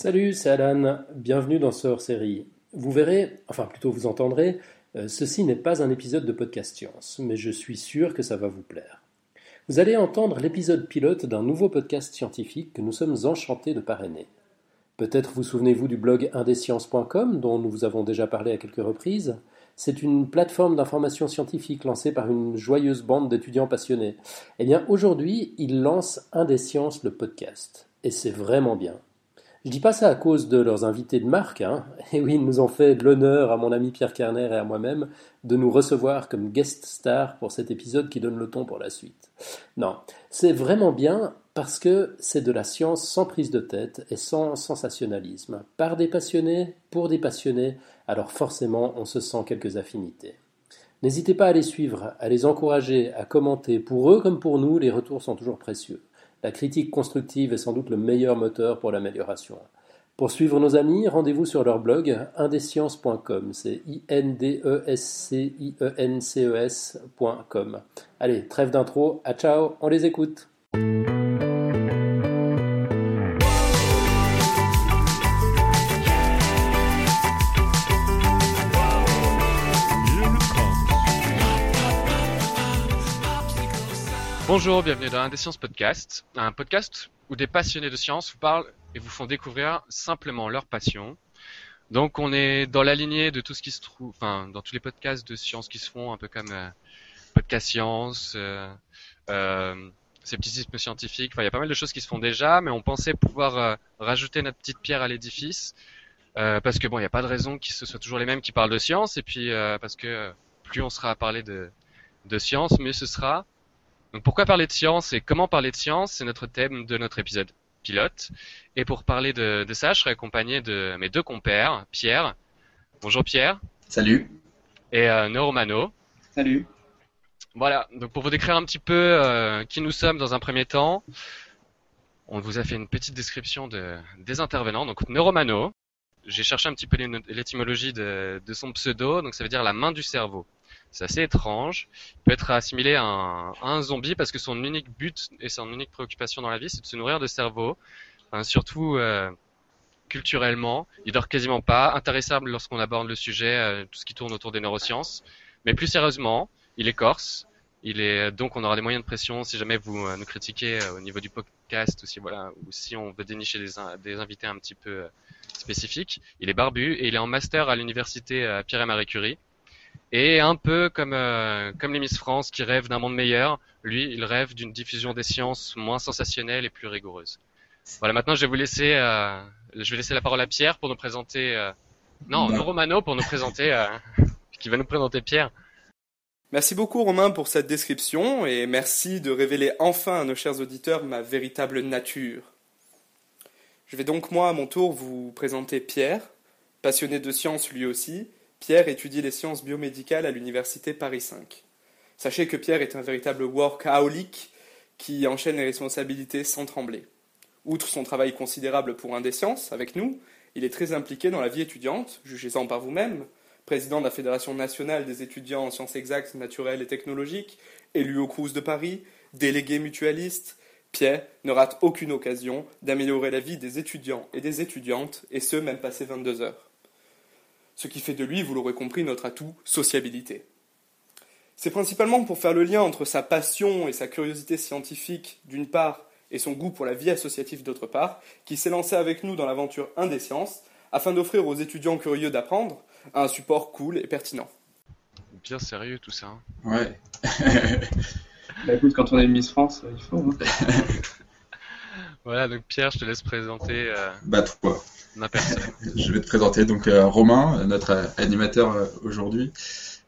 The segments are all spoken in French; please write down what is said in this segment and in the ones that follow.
Salut, c'est Alan. Bienvenue dans ce hors-série. Vous verrez, enfin plutôt vous entendrez, euh, ceci n'est pas un épisode de podcast science, mais je suis sûr que ça va vous plaire. Vous allez entendre l'épisode pilote d'un nouveau podcast scientifique que nous sommes enchantés de parrainer. Peut-être vous souvenez-vous du blog indesciences.com dont nous vous avons déjà parlé à quelques reprises. C'est une plateforme d'information scientifique lancée par une joyeuse bande d'étudiants passionnés. Eh bien, aujourd'hui, ils lancent Indesciences le podcast. Et c'est vraiment bien. Je dis pas ça à cause de leurs invités de marque, hein. Et oui, ils nous ont fait l'honneur à mon ami Pierre Kerner et à moi-même de nous recevoir comme guest star pour cet épisode qui donne le ton pour la suite. Non, c'est vraiment bien parce que c'est de la science sans prise de tête et sans sensationnalisme, par des passionnés, pour des passionnés, alors forcément on se sent quelques affinités. N'hésitez pas à les suivre, à les encourager, à commenter. Pour eux comme pour nous, les retours sont toujours précieux. La critique constructive est sans doute le meilleur moteur pour l'amélioration. Pour suivre nos amis, rendez-vous sur leur blog indesciences.com. C'est I-N-D-E-S-C-I-E-N-C-E-S.com. Allez, trêve d'intro, à ciao, on les écoute. Bonjour, bienvenue dans un des sciences podcast, un podcast où des passionnés de sciences vous parlent et vous font découvrir simplement leur passion. Donc on est dans la lignée de tout ce qui se trouve, enfin dans tous les podcasts de sciences qui se font, un peu comme euh, podcast science, euh, euh, scepticisme scientifique. Enfin il y a pas mal de choses qui se font déjà, mais on pensait pouvoir euh, rajouter notre petite pierre à l'édifice euh, parce que bon il n'y a pas de raison que ce soit toujours les mêmes qui parlent de science et puis parce que plus on sera à parler de de science, mieux ce sera. Donc pourquoi parler de science et comment parler de science C'est notre thème de notre épisode pilote. Et pour parler de, de, ça, je serai accompagné de mes deux compères, Pierre. Bonjour Pierre. Salut. Et euh, Neuromano. Salut. Voilà, donc pour vous décrire un petit peu euh, qui nous sommes dans un premier temps, on vous a fait une petite description de, des intervenants. Donc Neuromano, j'ai cherché un petit peu l'étymologie de, de son pseudo, donc ça veut dire la main du cerveau. C'est assez étrange. Il peut être assimilé à un, zombie parce que son unique but et son unique préoccupation dans la vie, c'est de se nourrir de cerveau. Enfin, surtout euh, culturellement, il dort quasiment pas. Intéressable lorsqu'on aborde le sujet, euh, tout ce qui tourne autour des neurosciences. Mais plus sérieusement, il est corse. Il est donc on aura des moyens de pression si jamais vous euh, nous critiquez au niveau du podcast ou si voilà ou si on veut dénicher des, des invités un petit peu spécifiques. Il est barbu et il est en master à l'université Pierre et Marie Curie. Et un peu comme, euh, comme les Miss France qui rêvent d'un monde meilleur, lui, il rêve d'une diffusion des sciences moins sensationnelle et plus rigoureuse. Voilà, maintenant je vais vous laisser, euh, je vais laisser la parole à Pierre pour nous présenter, euh, non, non. Romano pour nous présenter, euh, qui va nous présenter Pierre. Merci beaucoup Romain pour cette description et merci de révéler enfin à nos chers auditeurs ma véritable nature. Je vais donc moi à mon tour vous présenter Pierre, passionné de sciences lui aussi, Pierre étudie les sciences biomédicales à l'université Paris 5. Sachez que Pierre est un véritable workaholic qui enchaîne les responsabilités sans trembler. Outre son travail considérable pour un des sciences, avec nous, il est très impliqué dans la vie étudiante, jugez-en par vous-même, président de la Fédération nationale des étudiants en sciences exactes, naturelles et technologiques, élu au Crous de Paris, délégué mutualiste, Pierre ne rate aucune occasion d'améliorer la vie des étudiants et des étudiantes, et ce même passé 22 heures ce qui fait de lui, vous l'aurez compris, notre atout sociabilité. C'est principalement pour faire le lien entre sa passion et sa curiosité scientifique d'une part et son goût pour la vie associative d'autre part, qu'il s'est lancé avec nous dans l'aventure Un des sciences, afin d'offrir aux étudiants curieux d'apprendre un support cool et pertinent. Bien sérieux tout ça. Hein. Ouais. bah écoute, quand on est Miss France, il faut. Hein. voilà, donc Pierre, je te laisse présenter. Euh... Bah toi. Je vais te présenter donc euh, Romain, notre animateur euh, aujourd'hui.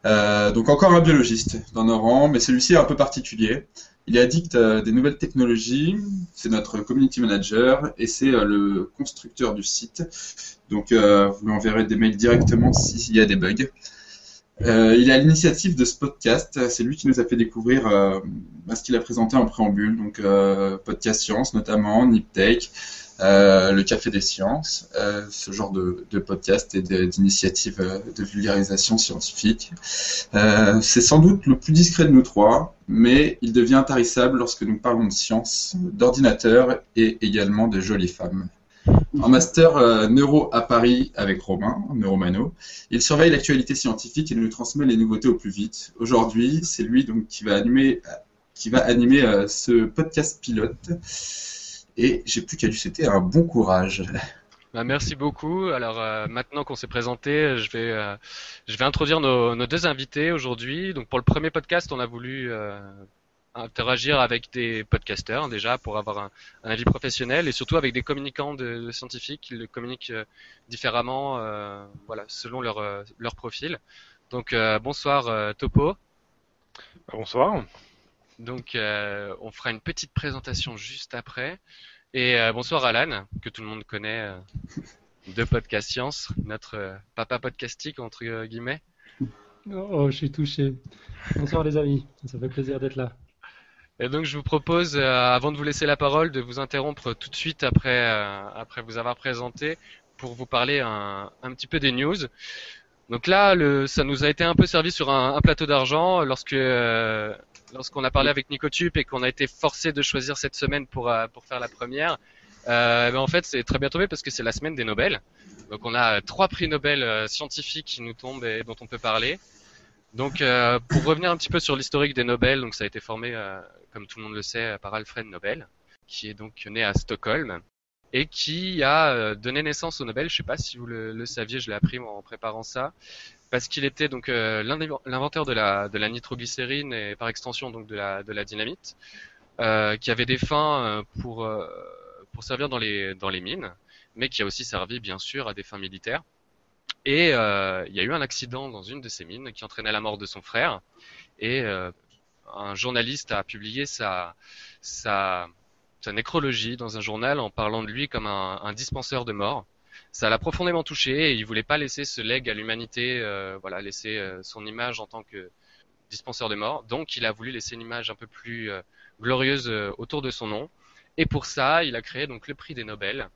Euh, donc encore un biologiste dans nos rangs, mais celui-ci est un peu particulier. Il est addict à des nouvelles technologies, c'est notre community manager et c'est le constructeur du site. Donc vous lui enverrez des mails directement s'il y a des bugs. Euh, il est à l'initiative de ce podcast. C'est lui qui nous a fait découvrir euh, ce qu'il a présenté en préambule, donc euh, podcast science notamment, NipTech, euh, le Café des sciences, euh, ce genre de, de podcast et d'initiatives de vulgarisation scientifique. C'est sans doute le plus discret de nous trois, mais il devient intarissable lorsque nous parlons de science, d'ordinateur et également de jolies femmes. En master euh, neuro à Paris avec Romain, Neuromano. Il surveille l'actualité scientifique et nous transmet les nouveautés au plus vite. Aujourd'hui, c'est lui donc qui va animer, qui va animer euh, ce podcast pilote. Et j'ai plus qu'à lui souhaiter un bon courage. Bah, merci beaucoup. Alors euh, maintenant qu'on s'est présenté, je vais je vais introduire nos, deux invités aujourd'hui. Donc pour le premier podcast, on a voulu interagir avec des podcasteurs déjà pour avoir un, avis professionnel et surtout avec des communicants de, scientifiques qui le communiquent euh, différemment euh, voilà selon leur euh, leur profil. Donc bonsoir Topo. Bonsoir. Donc on fera une petite présentation juste après. Et bonsoir Alan que tout le monde connaît de Podcast Science notre papa podcastique entre guillemets. Oh, je suis touché. Bonsoir les amis, ça fait plaisir d'être là. Et donc je vous propose, euh, avant de vous laisser la parole, de vous interrompre tout de suite après, euh, après vous avoir présenté pour vous parler un, un petit peu des news. Donc là, le, ça nous a été un peu servi sur un, un plateau d'argent lorsque euh, lorsqu'on a parlé avec Nicotube et qu'on a été forcé de choisir cette semaine pour pour faire la première. Euh, ben en fait, c'est très bien tombé parce que c'est la semaine des Nobel. Donc on a trois prix Nobel scientifiques qui nous tombent et dont on peut parler. Donc, euh, pour revenir un petit peu sur l'historique des Nobel, donc ça a été formé, euh, comme tout le monde le sait, par Alfred Nobel, qui est donc né à Stockholm et qui a euh, donné naissance au Nobel. Je sais pas si vous le, saviez, je l'ai appris en préparant ça, parce qu'il était donc l'inventeur de la, de la nitroglycérine et par extension donc de la, de la dynamite, qui avait des fins pour pour servir dans les dans les mines, mais qui a aussi servi bien sûr à des fins militaires. Et euh, il y a eu un accident dans une de ces mines qui entraînait la mort de son frère. Et euh, un journaliste a publié sa, sa, sa, nécrologie dans un journal en parlant de lui comme un, un dispenseur de mort. Ça l'a profondément touché et il voulait pas laisser ce leg à l'humanité, euh, voilà, laisser euh, son image en tant que dispenseur de mort. Donc il a voulu laisser une image un peu plus euh, glorieuse autour de son nom. Et pour ça, il a créé donc le prix des Nobel,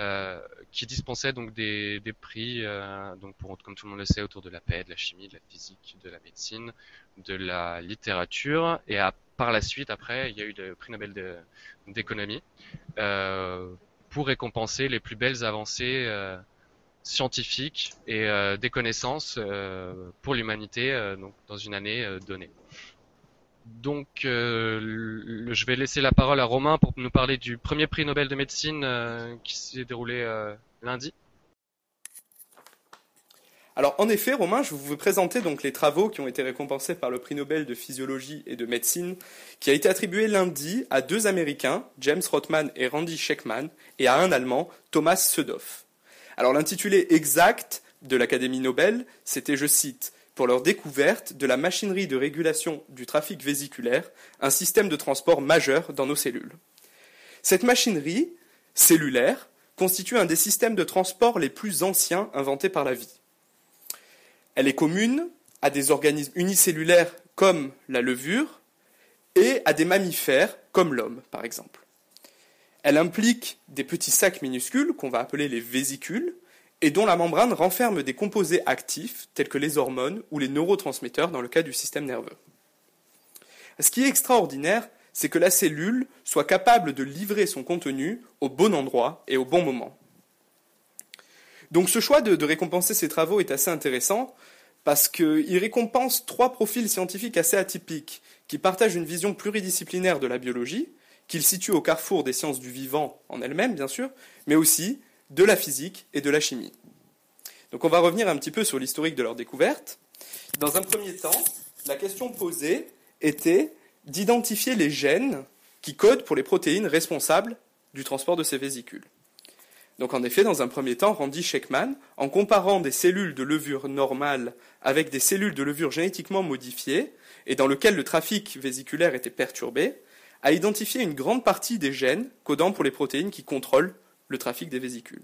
euh, qui dispensait donc des, prix, euh, donc comme tout le monde le sait, autour de la paix, de la chimie, de la physique, de la médecine, de la littérature, et par la suite, après, il y a eu le prix Nobel d'économie euh, pour récompenser les plus belles avancées scientifiques et des connaissances pour l'humanité dans une année donnée. Donc, euh, je vais laisser la parole à Romain pour nous parler du premier prix Nobel de médecine euh, qui s'est déroulé euh, lundi. Alors, en effet, Romain, je vous présenter donc les travaux qui ont été récompensés par le prix Nobel de physiologie et de médecine, qui a été attribué lundi à deux Américains, James Rothman et Randy Sheckman, et à un Allemand, Thomas Södhoff. Alors, l'intitulé exact de l'Académie Nobel, c'était, je cite, pour leur découverte de la machinerie de régulation du trafic vésiculaire, un système de transport majeur dans nos cellules. Cette machinerie cellulaire constitue un des systèmes de transport les plus anciens inventés par la vie. Elle est commune à des organismes unicellulaires comme la levure et à des mammifères comme l'homme, par exemple. Elle implique des petits sacs minuscules qu'on va appeler les vésicules, et dont la membrane renferme des composés actifs tels que les hormones ou les neurotransmetteurs dans le cas du système nerveux. Ce qui est extraordinaire, c'est que la cellule soit capable de livrer son contenu au bon endroit et au bon moment. Donc ce choix de, récompenser ces travaux est assez intéressant parce qu'il récompense trois profils scientifiques assez atypiques qui partagent une vision pluridisciplinaire de la biologie, qu'ils situent au carrefour des sciences du vivant en elles-mêmes, bien sûr, mais aussi de la physique et de la chimie. Donc on va revenir un petit peu sur l'historique de leur découverte. Dans un premier temps, la question posée était d'identifier les gènes qui codent pour les protéines responsables du transport de ces vésicules. Donc en effet, dans un premier temps, Randy Sheckman, en comparant des cellules de levure normales avec des cellules de levure génétiquement modifiées, et dans lesquelles le trafic vésiculaire était perturbé, a identifié une grande partie des gènes codant pour les protéines qui contrôlent le trafic des vésicules.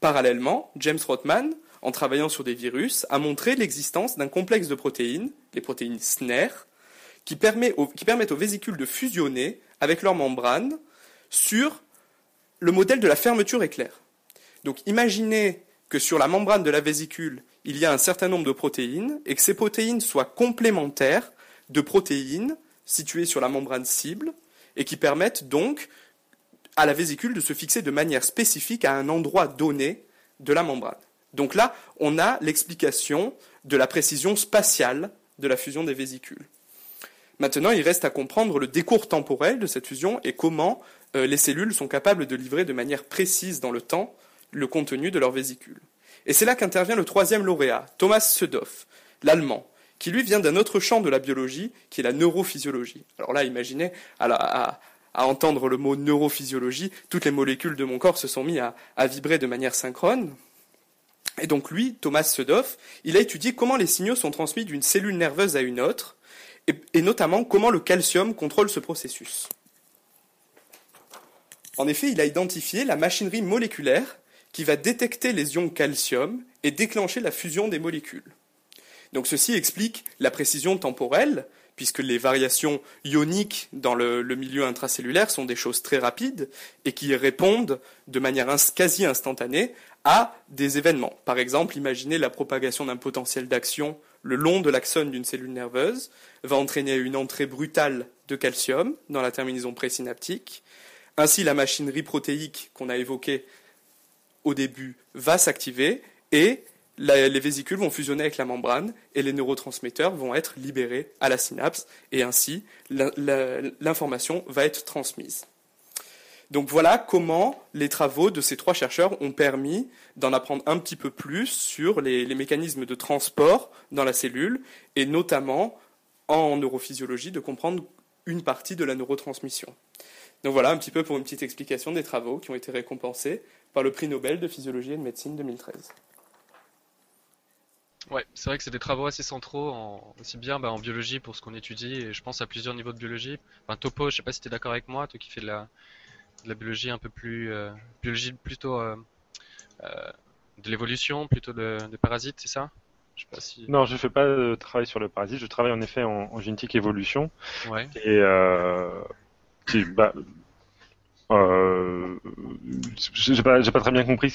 Parallèlement, James Rothman, en travaillant sur des virus, a montré l'existence d'un complexe de protéines, les protéines SNER, qui, qui permettent aux vésicules de fusionner avec leur membrane sur le modèle de la fermeture éclair. Donc imaginez que sur la membrane de la vésicule, il y a un certain nombre de protéines et que ces protéines soient complémentaires de protéines situées sur la membrane cible et qui permettent donc à la vésicule de se fixer de manière spécifique à un endroit donné de la membrane. Donc là, on a l'explication de la précision spatiale de la fusion des vésicules. Maintenant, il reste à comprendre le décours temporel de cette fusion et comment euh, les cellules sont capables de livrer de manière précise dans le temps le contenu de leur vésicule. Et c'est là qu'intervient le troisième lauréat, Thomas Södhoff, l'allemand, qui lui vient d'un autre champ de la biologie, qui est la neurophysiologie. Alors là, imaginez, à, entendre le mot neurophysiologie, toutes les molécules de mon corps se sont mises à, vibrer de manière synchrone. Et donc lui, Thomas Södhoff, il a étudié comment les signaux sont transmis d'une cellule nerveuse à une autre, et notamment comment le calcium contrôle ce processus. En effet, il a identifié la machinerie moléculaire qui va détecter les ions calcium et déclencher la fusion des molécules. Donc ceci explique la précision temporelle, puisque les variations ioniques dans le, milieu intracellulaire sont des choses très rapides et qui répondent de manière quasi instantanée à des événements. Par exemple, imaginez la propagation d'un potentiel d'action le long de l'axone d'une cellule nerveuse va entraîner une entrée brutale de calcium dans la terminaison présynaptique. Ainsi, la machinerie protéique qu'on a évoquée au début va s'activer et les vésicules vont fusionner avec la membrane et les neurotransmetteurs vont être libérés à la synapse et ainsi l'information va être transmise. Donc voilà comment les travaux de ces trois chercheurs ont permis d'en apprendre un petit peu plus sur les, mécanismes de transport dans la cellule et notamment en neurophysiologie de comprendre une partie de la neurotransmission. Donc voilà un petit peu pour une petite explication des travaux qui ont été récompensés par le prix Nobel de physiologie et de médecine 2013. Ouais, c'est vrai que c'est des travaux assez centraux, aussi bien bah, en biologie pour ce qu'on étudie, et je pense à plusieurs niveaux de biologie. Enfin, Topo, je sais pas si tu es d'accord avec moi, toi qui fais de la, de la biologie un peu plus, euh, biologie plutôt euh, euh, de l'évolution, plutôt de, de parasites, c'est ça? Je sais pas si... Non, je fais pas de travail sur le parasite, je travaille en effet en, génétique évolution. Ouais. Et bah, euh, j'ai pas, pas très bien compris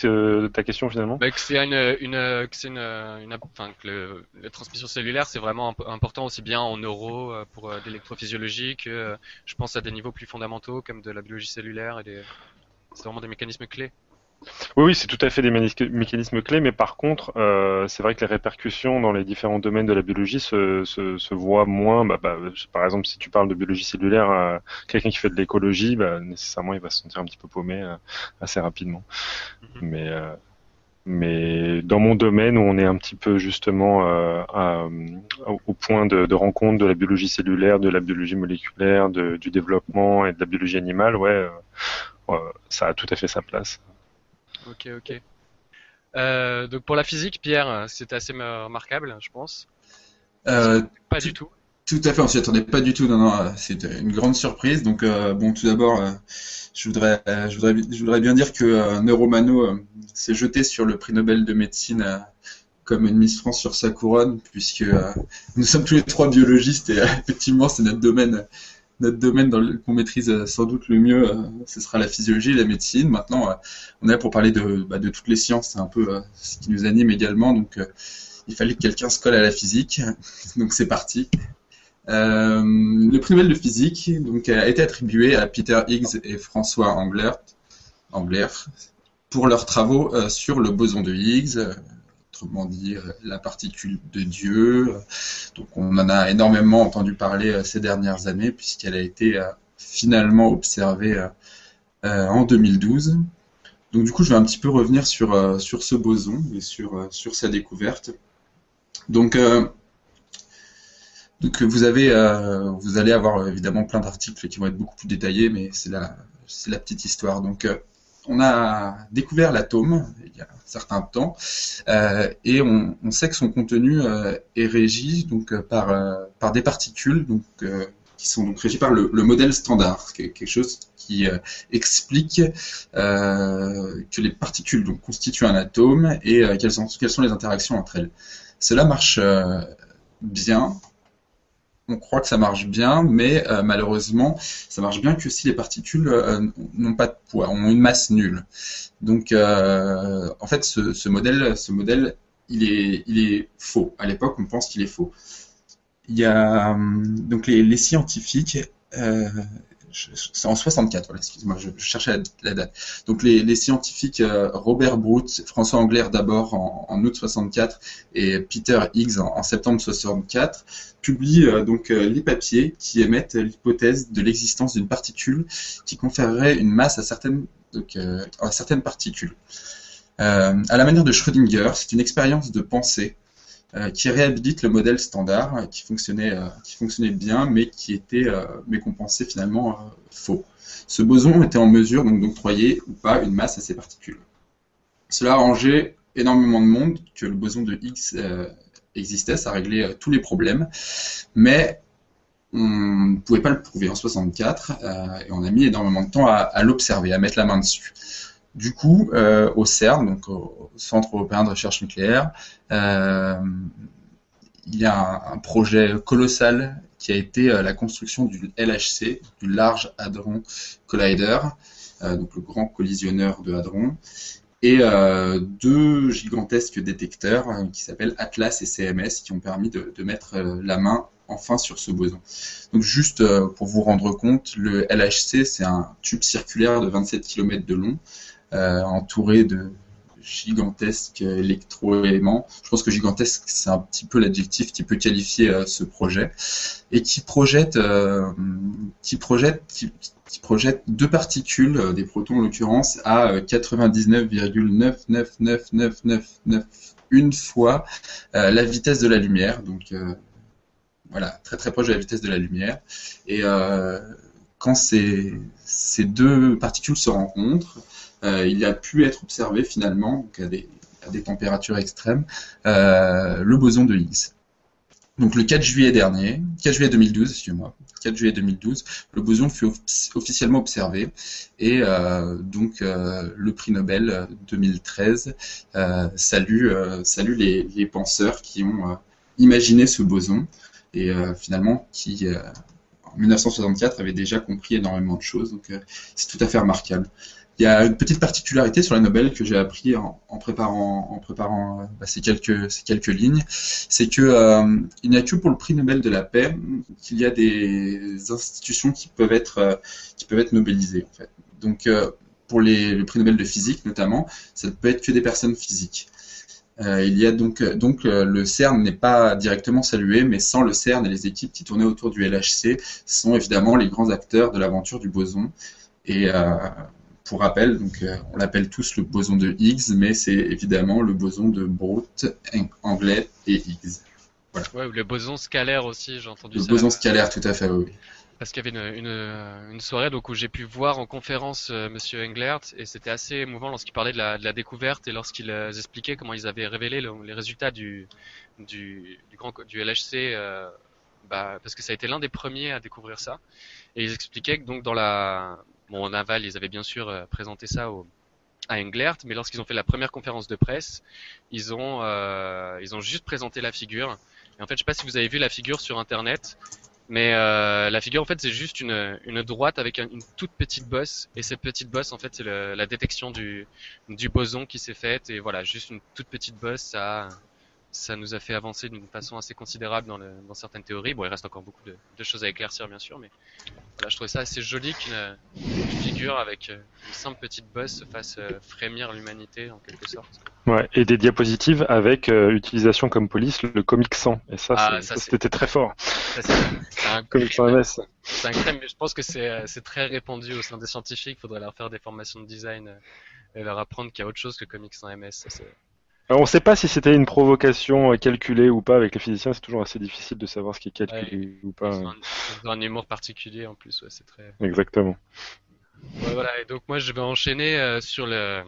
ta question finalement. Bah, que c'est une, une, une, une, enfin, que la transmission cellulaire c'est vraiment important aussi bien en neuro euh, pour euh, l'électrophysiologie que euh, je pense à des niveaux plus fondamentaux comme de la biologie cellulaire et des, c'est vraiment des mécanismes clés. Oui, oui, c'est tout à fait des mécanismes clés, mais par contre, euh, c'est vrai que les répercussions dans les différents domaines de la biologie se, se, se voient moins. Bah, bah, par exemple, si tu parles de biologie cellulaire, à quelqu'un qui fait de l'écologie, bah, nécessairement, il va se sentir un petit peu paumé euh, assez rapidement. Mm-hmm. Mais euh, mais dans mon domaine où on est un petit peu justement euh, à, au point de, de, rencontre de la biologie cellulaire, de la biologie moléculaire, de, du développement et de la biologie animale, ouais, euh, ça a tout à fait sa place. Ok, ok. Euh, donc pour la physique, Pierre, c'était assez remarquable, je pense. Euh, pas du tout. Tout à fait, on s'y attendait pas du tout. Non, non, c'était une grande surprise. Donc euh, bon, tout d'abord, euh, je voudrais, euh, je voudrais, je voudrais bien dire que Neuromano s'est jeté sur le prix Nobel de médecine comme une Miss France sur sa couronne, puisque nous sommes tous les trois biologistes et effectivement, c'est notre domaine notre domaine qu'on maîtrise euh, sans doute le mieux, euh, ce sera la physiologie et la médecine. Maintenant, euh, on est là pour parler de, bah, de toutes les sciences, c'est un peu ce qui nous anime également. Donc, il fallait que quelqu'un se colle à la physique. donc, c'est parti. le prix Nobel de physique a été attribué à Peter Higgs et François Englert pour leurs travaux sur le boson de Higgs, autrement dit la particule de Dieu. Donc on en a énormément entendu parler euh, ces dernières années puisqu'elle a été euh, finalement observée euh, en 2012. Donc du coup je vais un petit peu revenir sur, ce boson et sur, sa découverte. Donc, vous, avez, vous allez avoir évidemment plein d'articles qui vont être beaucoup plus détaillés, mais c'est la, petite histoire. On a découvert l'atome il y a un certain temps euh, et on, sait que son contenu euh, est régi donc euh, par par des particules donc qui sont donc régies par le, modèle standard, quelque chose qui explique que les particules donc constituent un atome et quelles sont quelles sont les interactions entre elles. Cela marche bien on croit que ça marche bien, mais euh, malheureusement, ça marche bien que si les particules euh, n'ont pas de poids, ont une masse nulle. Donc, euh, en fait, ce, modèle, il est faux. À l'époque, on pense qu'il est faux. Il y a donc les, scientifiques. C'est en 64, voilà, excuse-moi, je, cherchais la, date. Donc les, scientifiques euh, Robert Brout, François Angler d'abord en, août 64 et Peter Higgs en, septembre 64 publient euh, donc euh, les papiers qui émettent l'hypothèse de l'existence d'une particule qui conférerait une masse à certaines, à certaines particules. à la manière de Schrödinger, c'est une expérience de pensée qui réhabilite le modèle standard euh, qui fonctionnait, euh, qui fonctionnait bien, mais qui était, mais qu'on pensait finalement faux. Ce boson était en mesure donc d'octroyer ou pas une masse à ces particules. Cela arrangeait énormément de monde que le boson de Higgs existait, ça réglait tous les problèmes, mais on ne pouvait pas le prouver en 64 et on a mis énormément de temps à l'observer, à mettre la main dessus. Du coup, euh, au CERN, donc au Centre européen de recherche nucléaire, euh, il y a un, projet colossal qui a été euh, la construction du LHC, du Large Hadron Collider, donc le grand collisionneur de hadrons, et deux gigantesques détecteurs qui s'appellent Atlas et CMS qui ont permis de, mettre la main enfin sur ce boson. Donc juste pour vous rendre compte, le LHC c'est un tube circulaire de 27 km de long entouré de gigantesques électroéléments. Je pense que gigantesque, c'est un petit peu l'adjectif qui peut qualifier euh, ce projet et qui projette, euh, qui projette, qui, projette deux particules, des protons en l'occurrence, à 99,9999991 fois la vitesse de la lumière. Donc voilà, très très proche de la vitesse de la lumière. Et quand ces, ces deux particules se rencontrent, euh, il a pu être observé finalement, à, des, températures extrêmes, euh, le boson de Higgs. Donc le 4 juillet dernier, 4 juillet 2012, excusez-moi, 4 juillet 2012, le boson fut officiellement observé et euh, donc euh, le prix Nobel 2013 euh, salue, euh, les, penseurs qui ont imaginé ce boson et finalement qui en 1964 avaient déjà compris énormément de choses. Donc c'est tout à fait remarquable. Il y a une petite particularité sur la Nobel que j'ai appris en, préparant, en préparant euh, bah, ces, quelques, quelques lignes, c'est que euh, il n'y a que pour le prix Nobel de la paix qu'il y a des institutions qui peuvent être, euh, nobelisées. Donc pour les, le prix Nobel de physique notamment, ça ne peut être que des personnes physiques. Euh, il y a donc, le CERN n'est pas directement salué, mais sans le CERN et les équipes qui tournaient autour du LHC sont évidemment les grands acteurs de l'aventure du boson. Et euh, pour rappel, donc, euh, on l'appelle tous le boson de Higgs, mais c'est évidemment le boson de Brout, anglais et Higgs. Voilà. Ouais, le boson scalaire aussi, j'ai entendu le ça. Le boson scalaire, tout à fait, oui. Parce qu'il y avait une, une, une, soirée donc, où j'ai pu voir en conférence euh, Monsieur Englert et c'était assez émouvant lorsqu'il parlait de la, de la, découverte et lorsqu'il euh, expliquait comment ils avaient révélé le, les résultats du, du, du, grand, du LHC, euh, bah, parce que ça a été l'un des premiers à découvrir ça. Et ils expliquaient que donc dans la, Bon, en aval, ils avaient bien sûr euh, présenté ça à Englert, mais lorsqu'ils ont fait la première conférence de presse, ils ont, euh, ils ont juste présenté la figure. Et en fait, je sais pas si vous avez vu la figure sur Internet, mais euh, la figure, en fait, c'est juste une, une droite avec une toute petite bosse. Et cette petite bosse, en fait, c'est la détection du, du boson qui s'est faite. Et voilà, juste une toute petite bosse, ça ça nous a fait avancer d'une façon assez considérable dans, le, dans, certaines théories. Bon, il reste encore beaucoup de, de choses à éclaircir, bien sûr, mais là, je trouvais ça assez joli qu'une figure avec euh, une simple petite bosse fasse euh, frémir l'humanité, en quelque sorte. Ouais, et des diapositives avec euh, utilisation comme police le Comic 100. Et ça, ah, c'était très fort. C'est un Comic 100 MS. C'est un crème, mais je pense que c'est très répandu au sein des scientifiques. Il faudrait leur faire des formations de design et leur apprendre qu'il y a autre chose que Comic 100 MS. Ça, on ne sait pas si c'était une provocation calculée ou pas avec les physiciens, c'est toujours assez difficile de savoir ce qui est calculé ou pas. Ils ont un, humour particulier en plus, ouais, c'est très. Exactement. Ouais, voilà, et donc moi je vais enchaîner euh, sur le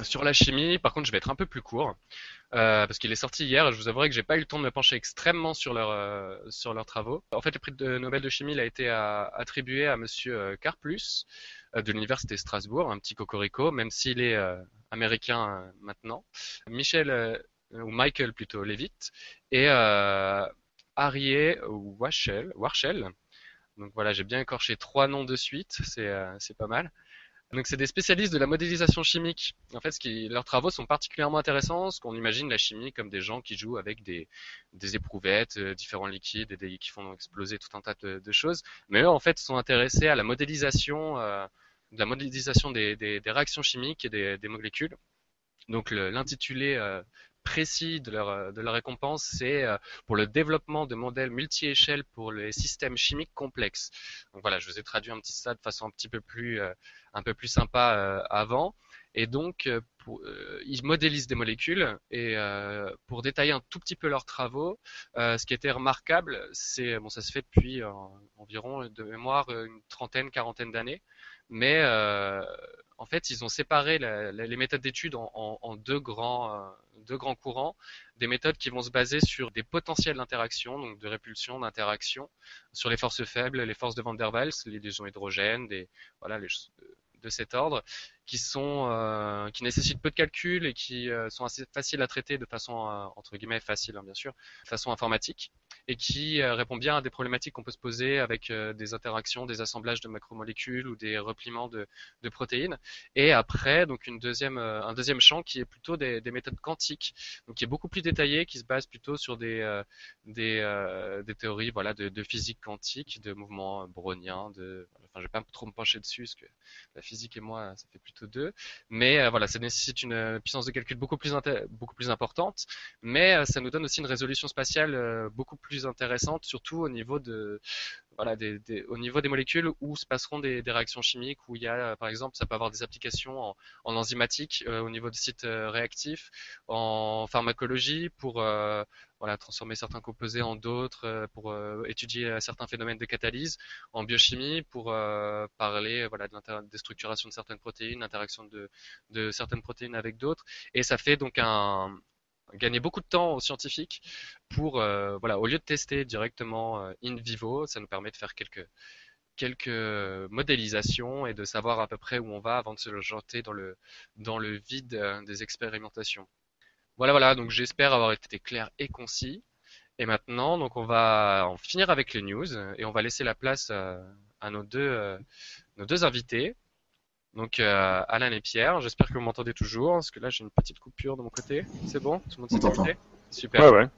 sur la chimie. Par contre, je vais être un peu plus court euh, parce qu'il est sorti hier. Je vous avouerai que j'ai pas eu le temps de me pencher extrêmement sur leurs euh, leurs travaux. En fait, le prix de Nobel de chimie il a été attribué à Monsieur Carplus de l'université Strasbourg, un petit cocorico, même s'il est américain euh, maintenant, Michel euh, ou Michael plutôt Levitt et euh, Harriet Wachel, Warshel. Donc voilà, j'ai bien écorché trois noms de suite, c'est pas mal. Donc c'est des spécialistes de la modélisation chimique. En fait, ce qui, leurs travaux sont particulièrement intéressants, parce qu'on imagine la chimie comme des gens qui jouent avec des, des éprouvettes, euh, différents liquides, et des, qui font exploser tout un tas de, choses. Mais eux, en fait, sont intéressés à la modélisation, euh, de la modélisation des, des, des, réactions chimiques et des, molécules. Donc l'intitulé euh, précis de leur, euh, de leur récompense, c'est euh, pour le développement de modèles multi-échelles pour les systèmes chimiques complexes. Donc voilà, je vous ai traduit un petit ça de façon un petit peu plus, euh, un peu plus sympa avant. Et donc, ils modélisent des molécules et pour détailler un tout petit peu leurs travaux, ce qui était remarquable, c'est bon, ça se fait depuis environ de mémoire une trentaine, quarantaine d'années, mais en fait, ils ont séparé les méthodes d'études en, deux, grands, euh, deux grands courants. Des méthodes qui vont se baser sur des potentiels d'interaction, donc de répulsion, d'interaction, sur les forces faibles, les forces de Van der Waals, les liaisons hydrogènes, des, voilà, de cet ordre, qui sont euh, qui nécessitent peu de calcul et qui euh, sont assez faciles à traiter de façon entre guillemets facile hein, bien sûr, de façon informatique et qui euh, répond bien à des problématiques qu'on peut se poser avec euh, des interactions, des assemblages de macromolécules ou des repliements de, protéines. Et après, donc une deuxième, euh, un deuxième champ qui est plutôt des, des, méthodes quantiques, donc qui est beaucoup plus détaillé, qui se base plutôt sur des, des, théories voilà, de, physique quantique, de mouvements browniens, de, enfin je vais pas trop me pencher dessus parce que la physique et moi ça fait mais voilà, ça nécessite une puissance de calcul beaucoup plus beaucoup plus importante, mais ça nous donne aussi une résolution spatiale beaucoup plus intéressante, surtout au niveau des, molécules où se passeront des, réactions chimiques, où il y a, par exemple, ça peut avoir des applications en, enzymatique euh, au niveau de sites euh, réactifs, en pharmacologie pour euh, voilà, transformer certains composés en d'autres, pour étudier certains phénomènes de catalyse, en biochimie pour parler voilà, de structurations de certaines protéines, l'interaction de, certaines protéines avec d'autres, et ça fait donc un, gagner beaucoup de temps aux scientifiques pour, euh, voilà, au lieu de tester directement euh, in vivo, ça nous permet de faire quelques modélisations et de savoir à peu près où on va avant de se jeter dans le dans le vide euh, des expérimentations. Voilà, voilà. Donc j'espère avoir été clair et concis. Et maintenant, donc on va en finir avec les news et on va laisser la place à nos deux nos deux invités. Donc euh, Alain et Pierre, j'espère que vous m'entendez toujours, parce que là j'ai une petite coupure de mon côté. C'est bon? Tout le monde s'est Super. Ouais, ouais.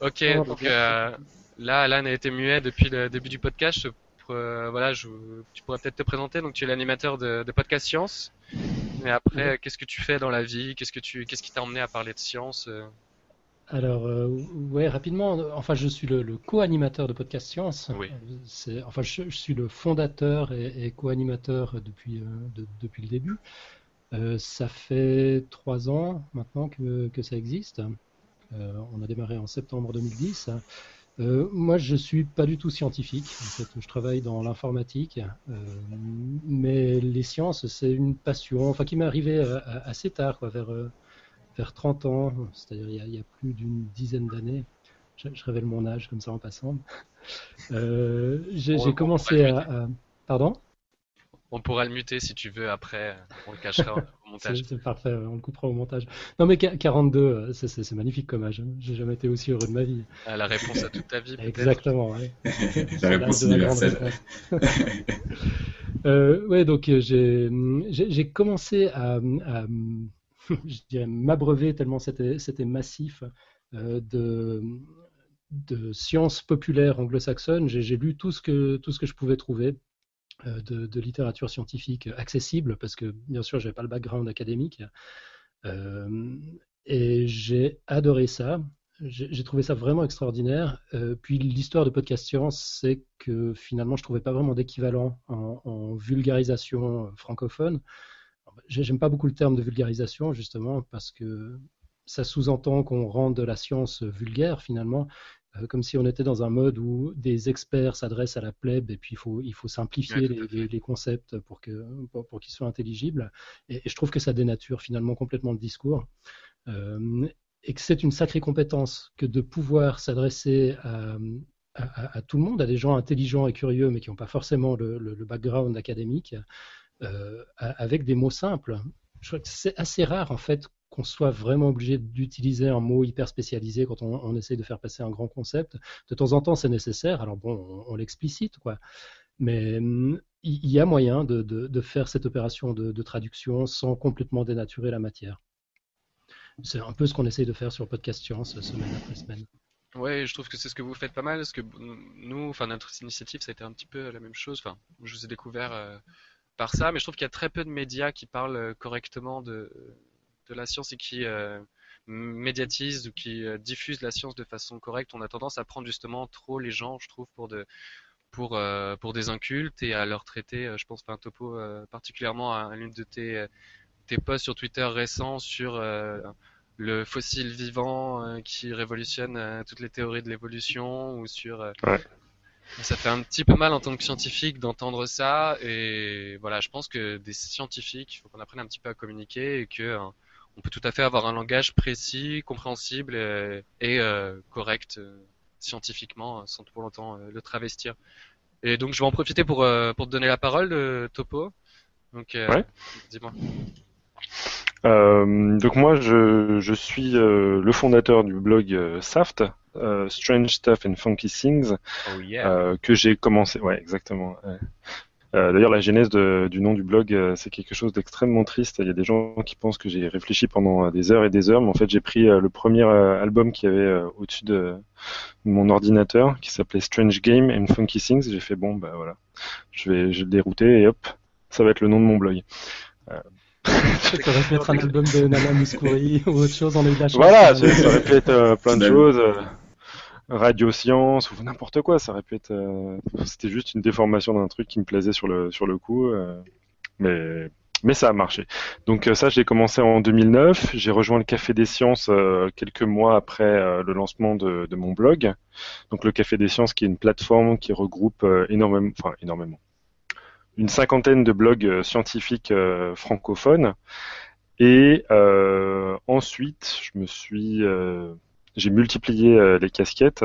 Ok, donc euh, là Alain a été muet depuis le début du podcast. Euh, voilà, je, tu pourrais peut-être te présenter. Donc tu es l'animateur de, de, Podcast Science. Mais après, qu'est-ce que tu fais dans la vie? Qu'est-ce que tu, qu'est-ce qui t'a emmené à parler de science alors, euh, ouais, rapidement, enfin, je suis le, co-animateur de Podcast Science. Oui. Enfin, je, suis le fondateur et, co-animateur depuis, euh, depuis le début. Euh, ça fait trois ans maintenant que, que ça existe. on a démarré en septembre 2010. Moi, je suis pas du tout scientifique. En fait, je travaille dans l'informatique, mais les sciences, c'est une passion, enfin, qui m'est arrivée assez tard, quoi, vers vers 30 ans, c'est-à-dire il, y a plus d'une dizaine d'années. Je, révèle mon âge comme ça en passant. Euh, j'ai commencé à, Pardon? On pourra le muter si tu veux après, on le cachera au montage. C'est parfait, on le coupera au montage. Non mais 42, euh, c'est magnifique comme âge. Hein. J'ai jamais été aussi heureux de ma vie. Ah, la réponse à toute ta vie. Exactement. Ouais. la réponse universelle. euh, ouais, donc euh, j'ai commencé à, à je dirais, m'abreuver tellement c'était massif euh, de, de sciences populaires anglo-saxonnes. J'ai lu tout ce, que, tout ce que je pouvais trouver euh, de, littérature scientifique accessible, parce que bien sûr, je n'avais pas le background académique. Euh, et j'ai adoré ça. J'ai trouvé ça vraiment extraordinaire. puis l'histoire de Podcast Science, c'est que finalement, je ne trouvais pas vraiment d'équivalent en, en, vulgarisation francophone. J'aime pas beaucoup le terme de vulgarisation, justement, parce que ça sous-entend qu'on rende la science vulgaire, finalement, euh, comme si on était dans un mode où des experts s'adressent à la plèbe et puis il faut, il faut simplifier les, concepts pour qu'ils pour, qu'ils soient intelligibles. Et, je trouve que ça dénature finalement complètement le discours. Euh, et que c'est une sacrée compétence que de pouvoir s'adresser à, à, tout le monde, à des gens intelligents et curieux, mais qui n'ont pas forcément le, le background académique, euh, avec des mots simples. Je crois que c'est assez rare en fait qu'on soit vraiment obligé d'utiliser un mot hyper spécialisé quand on, on, essaie de faire passer un grand concept. De temps en temps, c'est nécessaire. Alors bon, on, l'explicite, quoi. Mais il y a moyen de, faire cette opération de, traduction sans complètement dénaturer la matière. C'est un peu ce qu'on essaye de faire sur Podcast Science semaine après semaine. Ouais, je trouve que c'est ce que vous faites pas mal, parce que nous, enfin notre initiative, ça a été un petit peu la même chose. Enfin, je vous ai découvert euh, par ça, mais je trouve qu'il y a très peu de médias qui parlent euh, correctement de, de la science et qui euh, médiatisent ou qui diffusent la science de façon correcte. On a tendance à prendre justement trop les gens, je trouve, pour de pour pour des incultes et à leur traiter, je pense, un topo particulièrement à l'une de tes tes posts sur Twitter récents sur le fossile vivant euh, qui révolutionne euh, toutes les théories de l'évolution ou sur euh, ça fait un petit peu mal en tant que scientifique d'entendre ça et voilà je pense que des scientifiques il faut qu'on apprenne un petit peu à communiquer et que on peut tout à fait avoir un langage précis compréhensible et, correct scientifiquement sans pour longtemps le travestir et donc je vais en profiter pour pour te donner la parole Topo donc dis-moi euh, donc moi, je, je suis euh, le fondateur du blog euh, Saft, euh, Strange Stuff and Funky Things, oh yeah. que j'ai commencé. Ouais, exactement. D'ailleurs, la genèse de, du nom du blog, c'est quelque chose d'extrêmement triste. Il y a des gens qui pensent que j'ai réfléchi pendant des heures et des heures, mais en fait, j'ai pris le premier album qui avait au-dessus de mon ordinateur, qui s'appelait Strange Game and Funky Things. J'ai fait bon, bah voilà, je vais, je vais le dérouter et hop, ça va être le nom de mon blog. Ça aurait pu être un album de Nana Mouskouri ou autre chose, on a eu de la chance. Voilà, ça aurait pu être euh, plein de choses. Euh, radio science ou n'importe quoi, ça aurait pu être. Euh, c'était juste une déformation d'un truc qui me plaisait sur le, sur le coup. mais, mais ça a marché. Donc ça, j'ai commencé en 2009. J'ai rejoint le Café des Sciences quelques mois après le lancement de, de, mon blog. Donc le Café des Sciences, qui est une plateforme qui regroupe énormément, enfin énormément, une cinquantaine de blogs euh, scientifiques euh, francophones. Et euh, ensuite, je me suis, j'ai multiplié les casquettes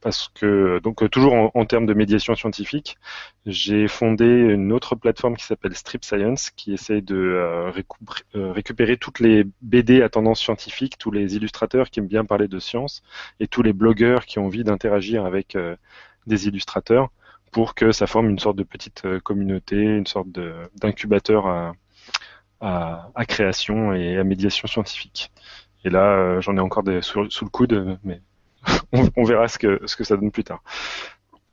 parce que donc toujours en, termes de médiation scientifique, j'ai fondé une autre plateforme qui s'appelle Strip Science, qui essaie de récupérer toutes les BD à tendance scientifique, tous les illustrateurs qui aiment bien parler de science et tous les blogueurs qui ont envie d'interagir avec des illustrateurs pour que ça forme une sorte de petite euh, communauté, une sorte d'incubateur à, à, à, création et à médiation scientifique. Et là, euh, j'en ai encore des sous, le coude, mais on, verra ce que, ce que ça donne plus tard.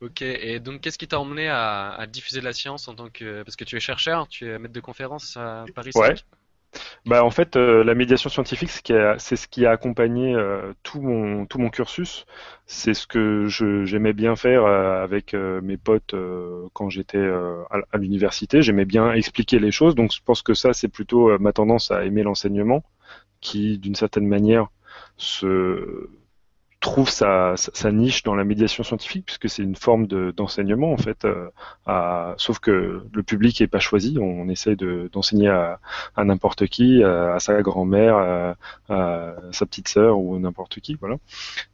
Ok, et donc qu'est-ce qui t'a emmené à, à, diffuser la science en tant que... Parce que tu es chercheur, tu es maître de conférence à Paris Ouais, bah, en fait, euh, la médiation scientifique, c'est ce qui a accompagné euh, tout, mon, tout mon cursus. C'est ce que j'aimais bien faire euh, avec mes potes quand j'étais à l'université. J'aimais bien expliquer les choses. Donc, je pense que ça, c'est plutôt ma tendance à aimer l'enseignement, qui, d'une certaine manière, se trouve sa, niche dans la médiation scientifique puisque c'est une forme d'enseignement en fait euh, sauf que le public est pas choisi. On essaie d'enseigner à, à n'importe qui à, sa grand-mère à, sa petite sœur ou n'importe qui voilà.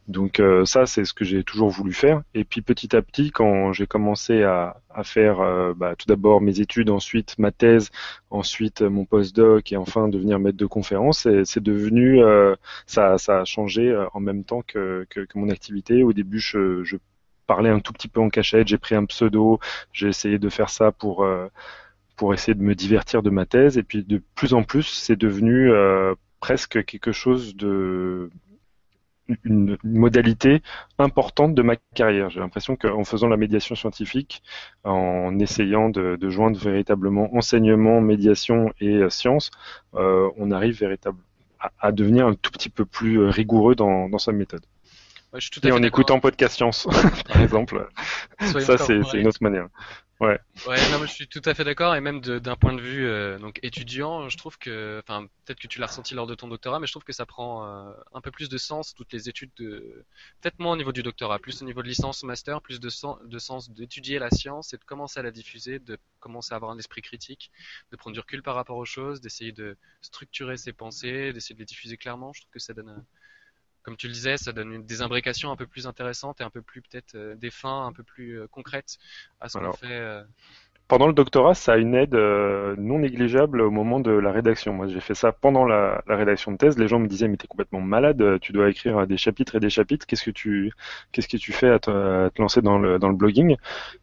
Donc euh, ça c'est ce que j'ai toujours voulu faire. Et puis petit à petit quand j'ai commencé à, à faire euh, bah, tout d'abord mes études ensuite ma thèse ensuite mon postdoc et enfin devenir maître de conférence c'est devenu ça, ça a changé en même temps que que, mon activité. Au début, je, parlais un tout petit peu en cachette, j'ai pris un pseudo, j'ai essayé de faire ça pour euh, pour essayer de me divertir de ma thèse. Et puis de plus en plus, c'est devenu euh, presque quelque chose de une, modalité importante de ma carrière. J'ai l'impression qu'en faisant la médiation scientifique, en essayant de, joindre véritablement enseignement, médiation et euh, science, on arrive véritablement à, devenir un tout petit peu plus rigoureux dans sa méthode et en écoutant podcast science, par exemple. ça, c'est une autre manière. Ouais. Ouais, non, je suis tout à fait d'accord et même d'un point de vue euh, donc étudiant, je trouve que, enfin, peut-être que tu l'as ressenti lors de ton doctorat, mais je trouve que ça prend euh, un peu plus de sens toutes les études de, peut-être moins au niveau du doctorat, plus au niveau de licence, master, plus de, de sens d'étudier la science et de commencer à la diffuser, de commencer à avoir un esprit critique, de prendre du recul par rapport aux choses, d'essayer de structurer ses pensées, d'essayer de les diffuser clairement. Je trouve que ça donne comme tu le disais, ça donne une, des imbrications un peu plus intéressantes et un peu plus peut-être euh, des fins un peu plus euh, concrètes à ce qu'on fait. Euh. pendant le doctorat, ça a une aide euh, non négligeable au moment de la rédaction. Moi, j'ai fait ça pendant la, la, rédaction de thèse. Les gens me disaient, mais t'es complètement malade, tu dois écrire des chapitres et des chapitres. Qu'est-ce que tu, qu'est-ce que tu fais à te, à te, lancer dans le, dans le blogging?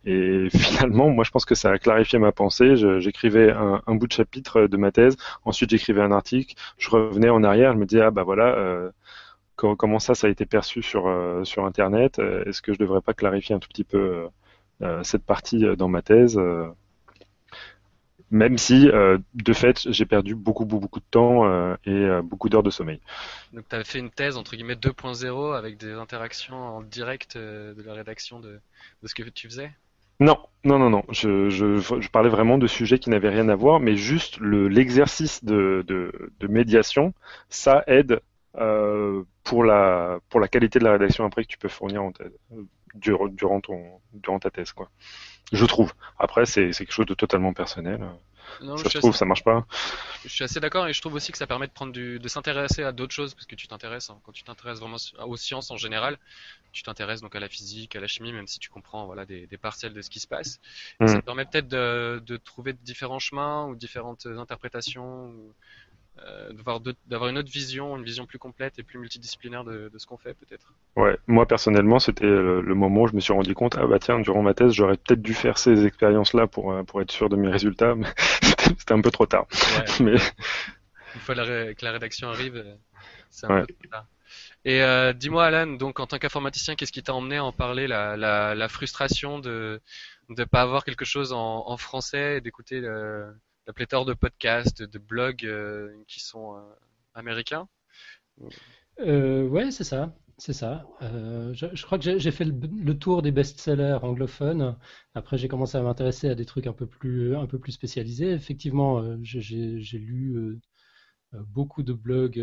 Et finalement, moi, je pense que ça a clarifié ma pensée. J'écrivais un, un, bout de chapitre de ma thèse. Ensuite, j'écrivais un article. Je revenais en arrière. Je me disais, ah bah voilà. Euh, comment ça, ça a été perçu sur, euh, sur Internet Est-ce que je devrais pas clarifier un tout petit peu euh, cette partie dans ma thèse même si de fait j'ai perdu beaucoup beaucoup beaucoup de temps et beaucoup d'heures de sommeil. Donc tu avais fait une thèse entre guillemets 2.0 avec des interactions en direct de la rédaction de, de, ce que tu faisais? Non, non, non, non. Je, je, je parlais vraiment de sujets qui n'avaient rien à voir, mais juste l'exercice de, de, de, médiation, ça aide euh, pour la pour la qualité de la rédaction après que tu peux fournir en thèse, durant, durant ton durant ta thèse quoi. Je trouve. Après c'est quelque chose de totalement personnel. Non, ça se trouve, ça marche pas. Je suis assez d'accord et je trouve aussi que ça permet de prendre du, de s'intéresser à d'autres choses parce que tu t'intéresses hein. quand tu t'intéresses vraiment aux sciences en général, tu t'intéresses donc à la physique, à la chimie, même si tu comprends voilà des, des partiels de ce qui se passe. Mm. Ça te permet peut-être de, de trouver différents chemins ou différentes interprétations. Ou, euh, d'avoir une autre vision, une vision plus complète et plus multidisciplinaire de, ce qu'on fait peut-être. Ouais, moi personnellement, c'était le, moment où je me suis rendu compte, ah bah tiens, durant ma thèse, j'aurais peut-être dû faire ces expériences-là pour, euh, pour être sûr de mes résultats, mais c'était un peu trop tard. mais... Une fois que la rédaction arrive, euh, c'est un peu trop tard. Et dis-moi Alan, donc en tant qu'informaticien, qu'est-ce qui t'a emmené à en parler, la, la, frustration de ne pas avoir quelque chose en, en français et d'écouter la pléthore de podcasts, de blogs euh, qui sont euh, américains euh, Ouais, c'est ça. C'est ça. je, crois que j'ai fait le, tour des best-sellers anglophones. Après, j'ai commencé à m'intéresser à des trucs un peu plus, un peu plus spécialisés. Effectivement, j'ai lu beaucoup de blogs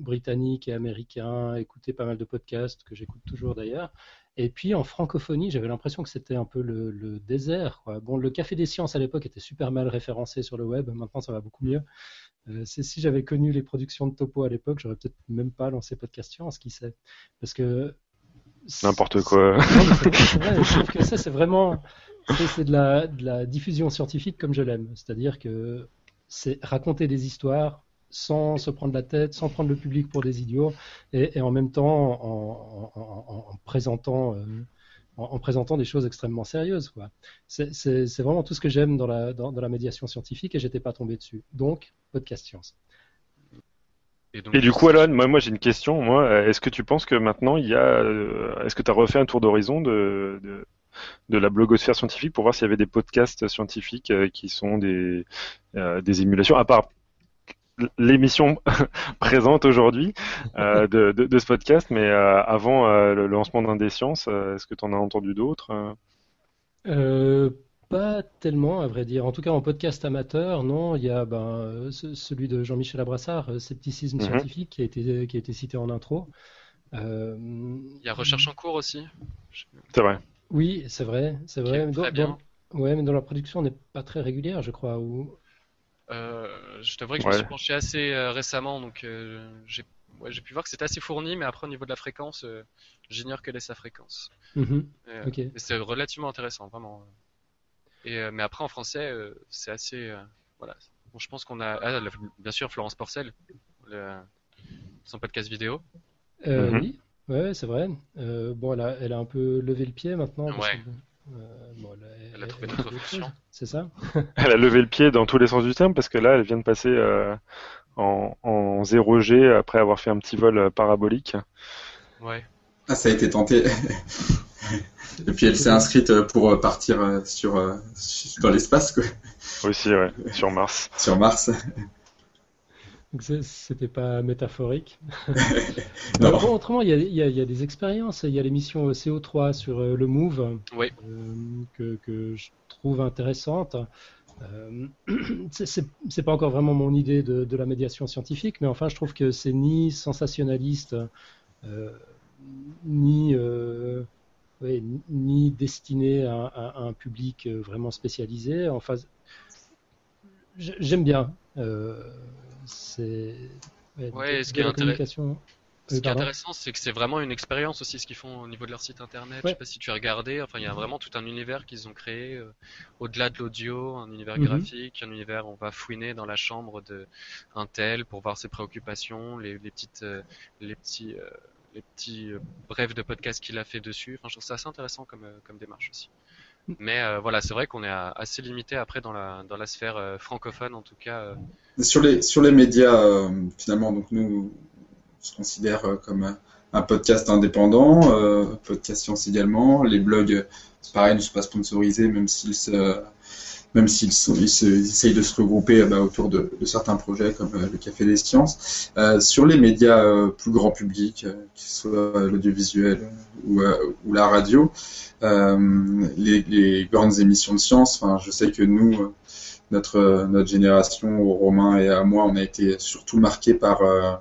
britanniques et américains, écouté pas mal de podcasts que j'écoute toujours d'ailleurs. Et puis en francophonie, j'avais l'impression que c'était un peu le, désert. Bon, le Café des Sciences à l'époque était super mal référencé sur le web. Maintenant, ça va beaucoup mieux. Euh, si j'avais connu les productions de Topo à l'époque, j'aurais peut-être même pas lancé Podcast Science, qui sait. Parce que n'importe quoi. Vrai, je trouve que ça, c'est vraiment c'est de la, de la diffusion scientifique comme je l'aime. C'est-à-dire que c'est raconter des histoires sans se prendre la tête, sans prendre le public pour des idiots, et, en même temps en, présentant, euh, en, présentant des choses extrêmement sérieuses. C'est vraiment tout ce que j'aime dans la, dans, la médiation scientifique, et j'étais pas tombé dessus. Donc, podcast science. Et, du coup, Alan, moi, moi j'ai une question. Moi, est-ce que tu penses que maintenant il y a, euh, est-ce que tu as refait un tour d'horizon de, de, la blogosphère scientifique pour voir s'il y avait des podcasts scientifiques euh, qui sont des, des émulations, à part l'émission présente aujourd'hui euh, de, de, ce podcast, mais euh, avant euh, le lancement d'un des sciences, est-ce que tu en as entendu d'autres Pas tellement, à vrai dire. En tout cas, en podcast amateur, non. Il y a ben, celui de Jean-Michel Abrassard, Scepticisme mhm. scientifique, qui a, été, qui a été cité en intro. Il y a Recherche en cours aussi. C'est vrai. Oui, c'est vrai. C'est vrai. Très bien. ouais, mais dans la production, on n'est pas très régulière, je crois. Ou... Euh, je t'avoue que je me suis penché assez euh, récemment, donc euh, j'ai pu voir que c'était assez fourni, mais après au niveau de la fréquence, j'ignore quelle est sa fréquence. Mhm. C'est relativement intéressant, vraiment. Et, mais après en français, c'est assez. voilà. Bon, je pense qu'on a. Ah, bien sûr, Florence Porcel, le, son podcast vidéo. Mhm. Oui, ouais, c'est vrai. bon, elle a, elle a, un peu levé le pied maintenant. Ouais. Euh, elle, a trouvé d'autres fonctions. C'est ça Elle a levé le pied dans tous les sens du terme parce que là, elle vient de passer euh, en, 0G après avoir fait un petit vol euh, parabolique. Ouais. Ah, ça a été tenté. Et puis elle s'est inscrite pour partir sur, dans l'espace, quoi. Aussi, ouais, sur Mars. sur Mars. C'était pas métaphorique. non. autrement, il y, a, des expériences. Il y a l'émission CO3 sur euh, le Move euh, que, que, je trouve intéressante. Euh, c'est pas encore vraiment mon idée de, la médiation scientifique, mais enfin, je trouve que c'est ni sensationnaliste, euh, ni, ni destiné à, un public vraiment spécialisé. Enfin, j'aime bien. Ouais, ce qui est intéressant. Ce qui est intéressant, c'est que c'est vraiment une expérience aussi ce qu'ils font au niveau de leur site internet. Je sais pas si tu as regardé. Enfin, il y a vraiment tout un univers qu'ils ont créé euh, au-delà de l'audio, un univers Mhm. graphique, un univers où on va fouiner dans la chambre de un tel pour voir ses préoccupations, les, les petites, euh, les petits, euh, les petits euh, brefs de podcast qu'il a fait dessus. Enfin, je trouve ça assez intéressant comme euh, comme démarche aussi. Mais euh, voilà, c'est vrai qu'on est assez limité après dans la dans la sphère euh, francophone en tout cas. euh, Sur les, sur les médias, finalement, donc nous, on se considère comme un, un podcast indépendant, podcast science également. Les blogs, pareil, ne sont pas sponsorisés, même s'ils se, même s'ils essayent de se regrouper euh, bah, autour de, certains projets comme euh, le Café des Sciences. Euh, sur les médias plus grand public, que ce soit l'audiovisuel ou, la radio, les, grandes émissions de science, enfin, je sais que nous, notre, génération, Romain et à moi, on a été surtout marqués par, euh,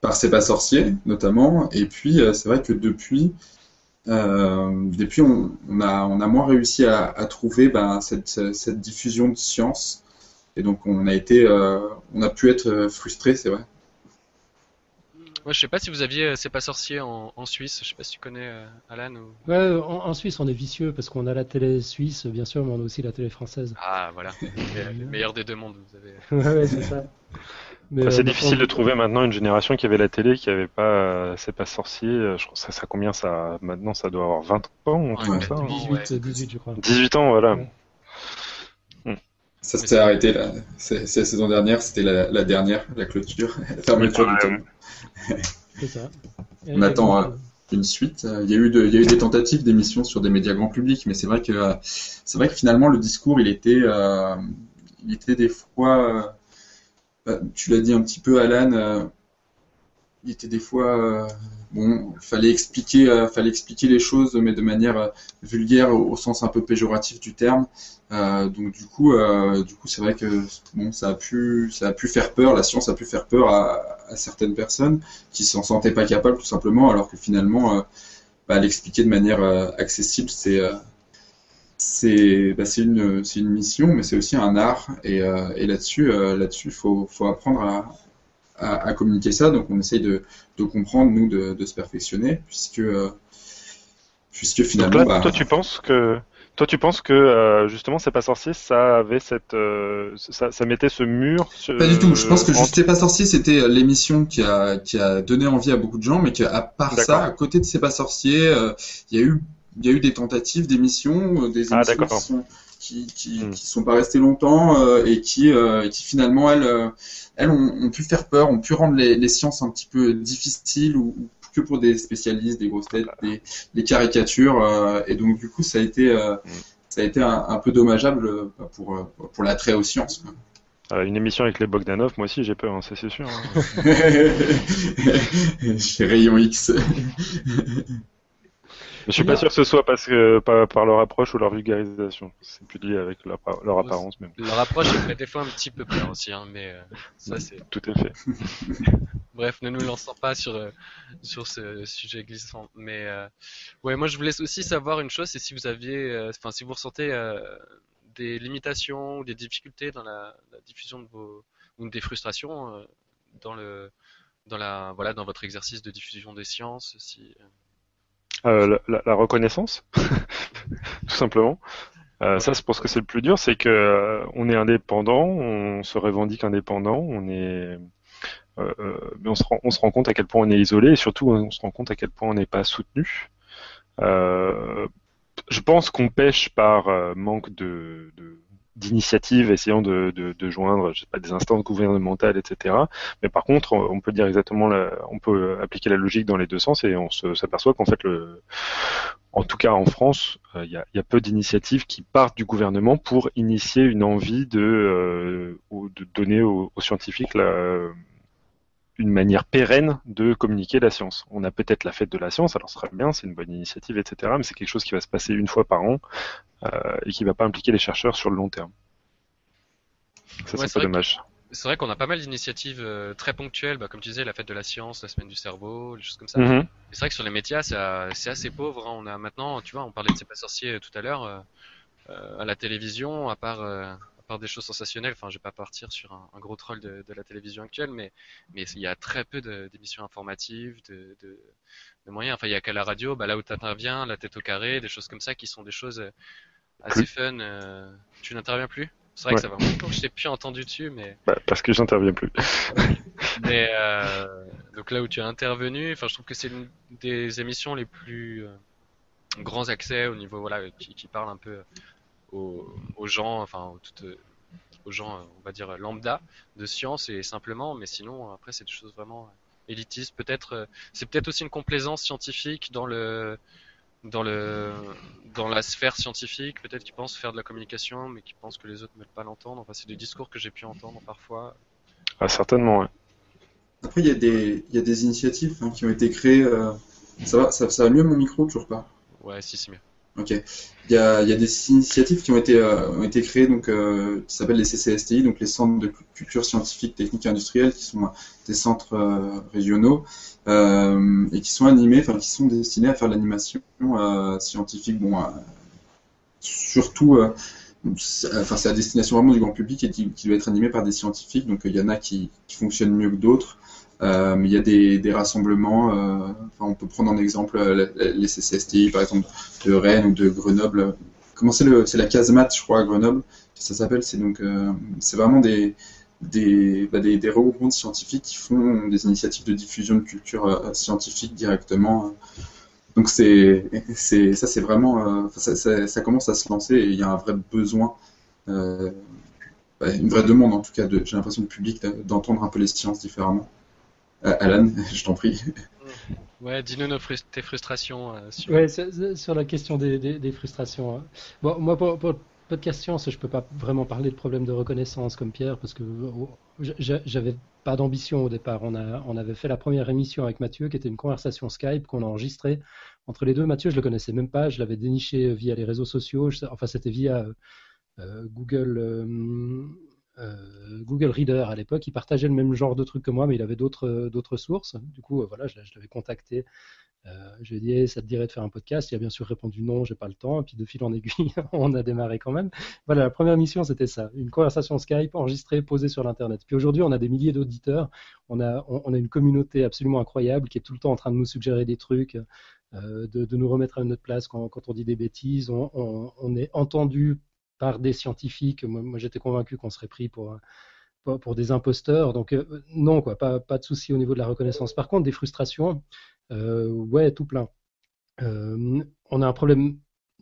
par C'est sorcier, notamment. Et puis, c'est vrai que depuis, depuis on, on a, on a moins réussi à, à trouver ben, cette, cette diffusion de science. Et donc, on a été, euh, on a pu être euh, frustrés, c'est vrai. Moi, je sais pas si vous aviez euh, C'est pas sorcier en, en Suisse. Je sais pas si tu connais euh, Alan ou. Ouais, en, en Suisse, on est vicieux parce qu'on a la télé suisse, bien sûr, mais on a aussi la télé française. Ah, voilà. Les, les meilleurs des deux mondes, vous avez. ouais, ouais, c'est ça. Enfin, c'est euh, difficile de trouver maintenant une génération qui avait la télé, qui avait pas euh, C'est pas sorcier. euh, Je crois que ça, ça combien ça maintenant ça doit avoir 20 ans, un truc Ouais, comme ça. hein. 18, Ouais. 18, je crois. 18 ans, voilà. Ouais. Ça c'est- arrêté la, c'est, la saison dernière, c'était la, la dernière, la clôture, la fermeture du temps. C'est ça. On attend, euh, une suite. Il y a eu de- il y a eu des tentatives d'émissions sur des médias grand public, mais c'est vrai que c'est vrai que finalement le discours il était euh, il était des fois euh, tu l'as dit un petit peu Alan euh, il était des fois euh, bon fallait expliquer euh, fallait expliquer les choses mais de manière vulgaire au, sens un peu péjoratif du terme. Donc du coup du coup c'est vrai que bon ça a pu ça a pu faire peur la science a pu faire peur à, certaines personnes qui s'en sentaient pas capables tout simplement alors que finalement bah, l'expliquer de manière accessible c'est c'est bah, une une mission mais c'est aussi un art et, euh, et là-dessus euh, là-dessus faut faut apprendre à, à, à communiquer ça donc on essaye de, de comprendre nous de, de se perfectionner puisque euh, puisque Donc finalement là, bah, toi, tu penses que toi, tu penses que euh, justement, c'est pas sorcier, ça avait cette, ça, ça mettait ce mur. ce- Pas du tout. Je pense que Juste C'est pas sorcier, c'était l'émission qui a, qui a donné envie à beaucoup de gens, mais qu'à part ça, à côté de C'est pas sorcier, il y a eu, il y a eu des tentatives d'émissions, euh, des Ah, émissions qui sont, qui, qui, Hmm. qui sont pas restées longtemps euh, et qui, euh, qui finalement elles, euh, elles ont, ont pu faire peur, ont pu rendre les, les sciences un petit peu difficiles ou, ou que pour des spécialistes, des grosses têtes, des, des caricatures, euh, et donc du coup ça a été, euh, Hmm. ça a été un, un peu dommageable euh, pour, euh, pour l'attrait aux sciences. quoi. Euh, une émission avec les Bogdanov, moi aussi j'ai peur, hein, ça c'est sûr. hein. Chez Rayon X. Je suis pas sûr que ce soit parce que par, par leur approche ou leur vulgarisation. C'est plus lié avec leur, leur apparence même. Leur approche fait des fois un petit peu peur aussi, hein, mais euh, ça c'est. Tout à fait. Bref, ne nous lançons pas sur euh, sur ce sujet glissant. Mais euh, ouais, moi je voulais aussi savoir une chose, c'est si vous aviez, euh, enfin si vous ressentez euh, des limitations ou des difficultés dans la, la diffusion de vos ou des frustrations euh, dans le dans la voilà dans votre exercice de diffusion des sciences, si Euh, la, reconnaissance, tout simplement. Euh, Ça, je pense que c'est le plus dur, c'est que euh, on est indépendant, on se revendique indépendant, on est, euh, mais on se rend, on se rend compte à quel point on est isolé et surtout on se rend compte à quel point on n'est pas soutenu. Je pense qu'on pêche par manque de- d'initiative, essayant de, joindre, des instances gouvernementales, etc. Mais par contre, on peut dire exactement, la, on peut appliquer la logique dans les deux sens et on s'aperçoit qu'en fait, en tout cas en France, euh, il y, a, peu d'initiatives qui partent du gouvernement pour initier une envie de, euh, de donner aux, scientifiques une manière pérenne de communiquer la science. On a peut-être la fête de la science, alors ce serait bien, c'est une bonne initiative, etc. Mais c'est quelque chose qui va se passer une fois par an et qui va pas impliquer les chercheurs sur le long terme. Ça, Ouais, c'est dommage. c'est vrai qu'on a pas mal d'initiatives euh, très ponctuelles, bah, comme tu disais, la fête de la science, la semaine du cerveau, des choses comme ça. Et C'est vrai que sur les médias, c'est euh, assez pauvre. hein. On a maintenant, tu vois, on parlait de C'est pas sorcier euh, tout à l'heure, euh, euh, à la télévision, à part, euh, à par des choses sensationnelles. Enfin, je vais pas partir sur un, un gros troll de, de, la télévision actuelle, mais mais il y a très peu d'émissions informatives, de, de, de, moyens. Enfin, il y a qu'à la radio, bah, là où tu interviens, la tête au carré, des choses comme ça qui sont des choses assez fun. Euh... Tu n'interviens plus? C'est vrai Ouais. que ça va longtemps que je t'ai plus entendu dessus, mais Bah, parce que j'interviens plus. mais euh, donc là où tu as intervenu, enfin, je trouve que c'est une des émissions les plus euh, grands accès au niveau voilà qui, qui parle un peu aux, aux gens, enfin aux, toutes- aux gens, on va dire lambda de science et simplement, mais sinon après c'est des choses vraiment élitistes. Peut-être c'est peut-être aussi une complaisance scientifique dans le dans le dans la sphère scientifique, peut-être qu'ils pensent faire de la communication, mais qui pensent que les autres ne veulent pas l'entendre. Enfin, c'est des discours que j'ai pu entendre parfois. Ah, certainement, ouais. Après, il y a des, il y a des initiatives hein, qui ont été créées. euh, Ça va, ça, ça va mieux mon micro, toujours pas? Ouais, si, c'est mieux. Ok. Il y a, des initiatives qui ont été, euh, ont été créées, donc, euh, qui s'appellent les CCSTI, donc les centres de culture scientifique, technique et industrielle, qui sont euh, des centres euh, régionaux euh, et qui sont animés, enfin qui sont destinés à faire de l'animation scientifique. Bon, surtout, enfin c'est à destination vraiment du grand public et qui, qui doit être animé par des scientifiques. Donc il y en a qui, qui fonctionnent mieux que d'autres. Euh, il y a des, rassemblements, euh, on peut prendre en exemple euh, les CCSTI, par exemple, de Rennes ou de Grenoble. Comment c'est la casemate, je crois, à Grenoble, ça s'appelle. C'est donc, c'est vraiment des, des, bah, regroupements de scientifiques qui font des initiatives de diffusion de culture scientifique directement. Donc c'est, ça c'est vraiment, ça, commence à se lancer et il y a un vrai besoin, bah, une vraie demande en tout cas, j'ai l'impression du public d'entendre un peu les sciences différemment. Euh, Alan, je t'en prie. Ouais, dis-nous nos tes frustrations euh, sur. Ouais, sur, la question des, des- des frustrations. hein. Bon, moi, pour, pour le podcast science, je peux pas vraiment parler de problème de reconnaissance comme Pierre, parce que oh, j'a- j'avais pas d'ambition au départ. On a, on avait fait la première émission avec Mathieu, qui était une conversation Skype qu'on a enregistrée entre les deux. Mathieu, je le connaissais même pas, je l'avais déniché via les réseaux sociaux. Je enfin, c'était via euh, euh, Google. euh, euh, Google Reader à l'époque, il partageait le même genre de trucs que moi, mais il avait d'autres d'autres sources. Du coup, euh, voilà, je, l'avais contacté euh, je lui ai dit, Eh, ça te dirait de faire un podcast? Il a bien sûr répondu non, j'ai pas le temps. Et puis de fil en aiguille, on a démarré quand même. Voilà, la première mission, c'était ça. Une conversation Skype enregistrée, posée sur l'Internet. Puis aujourd'hui, on a des milliers d'auditeurs. On a, une communauté absolument incroyable qui est tout le temps en train de nous suggérer des trucs, euh, de, nous remettre à notre place quand, on dit des bêtises. On, on est entendu par des scientifiques. Moi, j'étais convaincu qu'on serait pris pour, pour, pour des imposteurs. Donc euh, non, quoi, pas, pas de souci au niveau de la reconnaissance. Par contre, des frustrations, euh, ouais, tout plein. Euh, on a un problème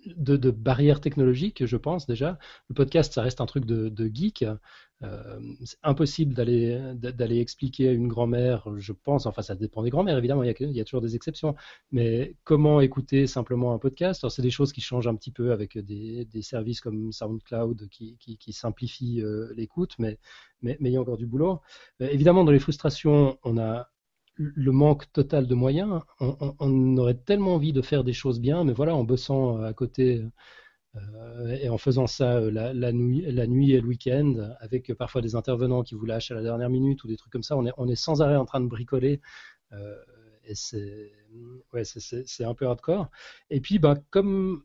de, de barrière technologique, je pense déjà. Le podcast, ça reste un truc de, geek. Euh, c'est impossible d'aller expliquer à une grand-mère, je pense. Enfin, ça dépend des grand-mères, évidemment. Il y, a, toujours des exceptions. Mais comment écouter simplement un podcast? Alors, c'est des choses qui changent un petit peu avec des, services comme SoundCloud qui, simplifient euh, l'écoute, mais, mais, mais il y a encore du boulot. Euh, évidemment, dans les frustrations, on a le manque total de moyens. On, aurait tellement envie de faire des choses bien, mais voilà, en bossant à côté euh, et en faisant ça la, la, nuit, et le week-end, avec parfois des intervenants qui vous lâchent à la dernière minute ou des trucs comme ça, on est, sans arrêt en train de bricoler. Euh, et c'est un peu hardcore. Et puis, bah, comme,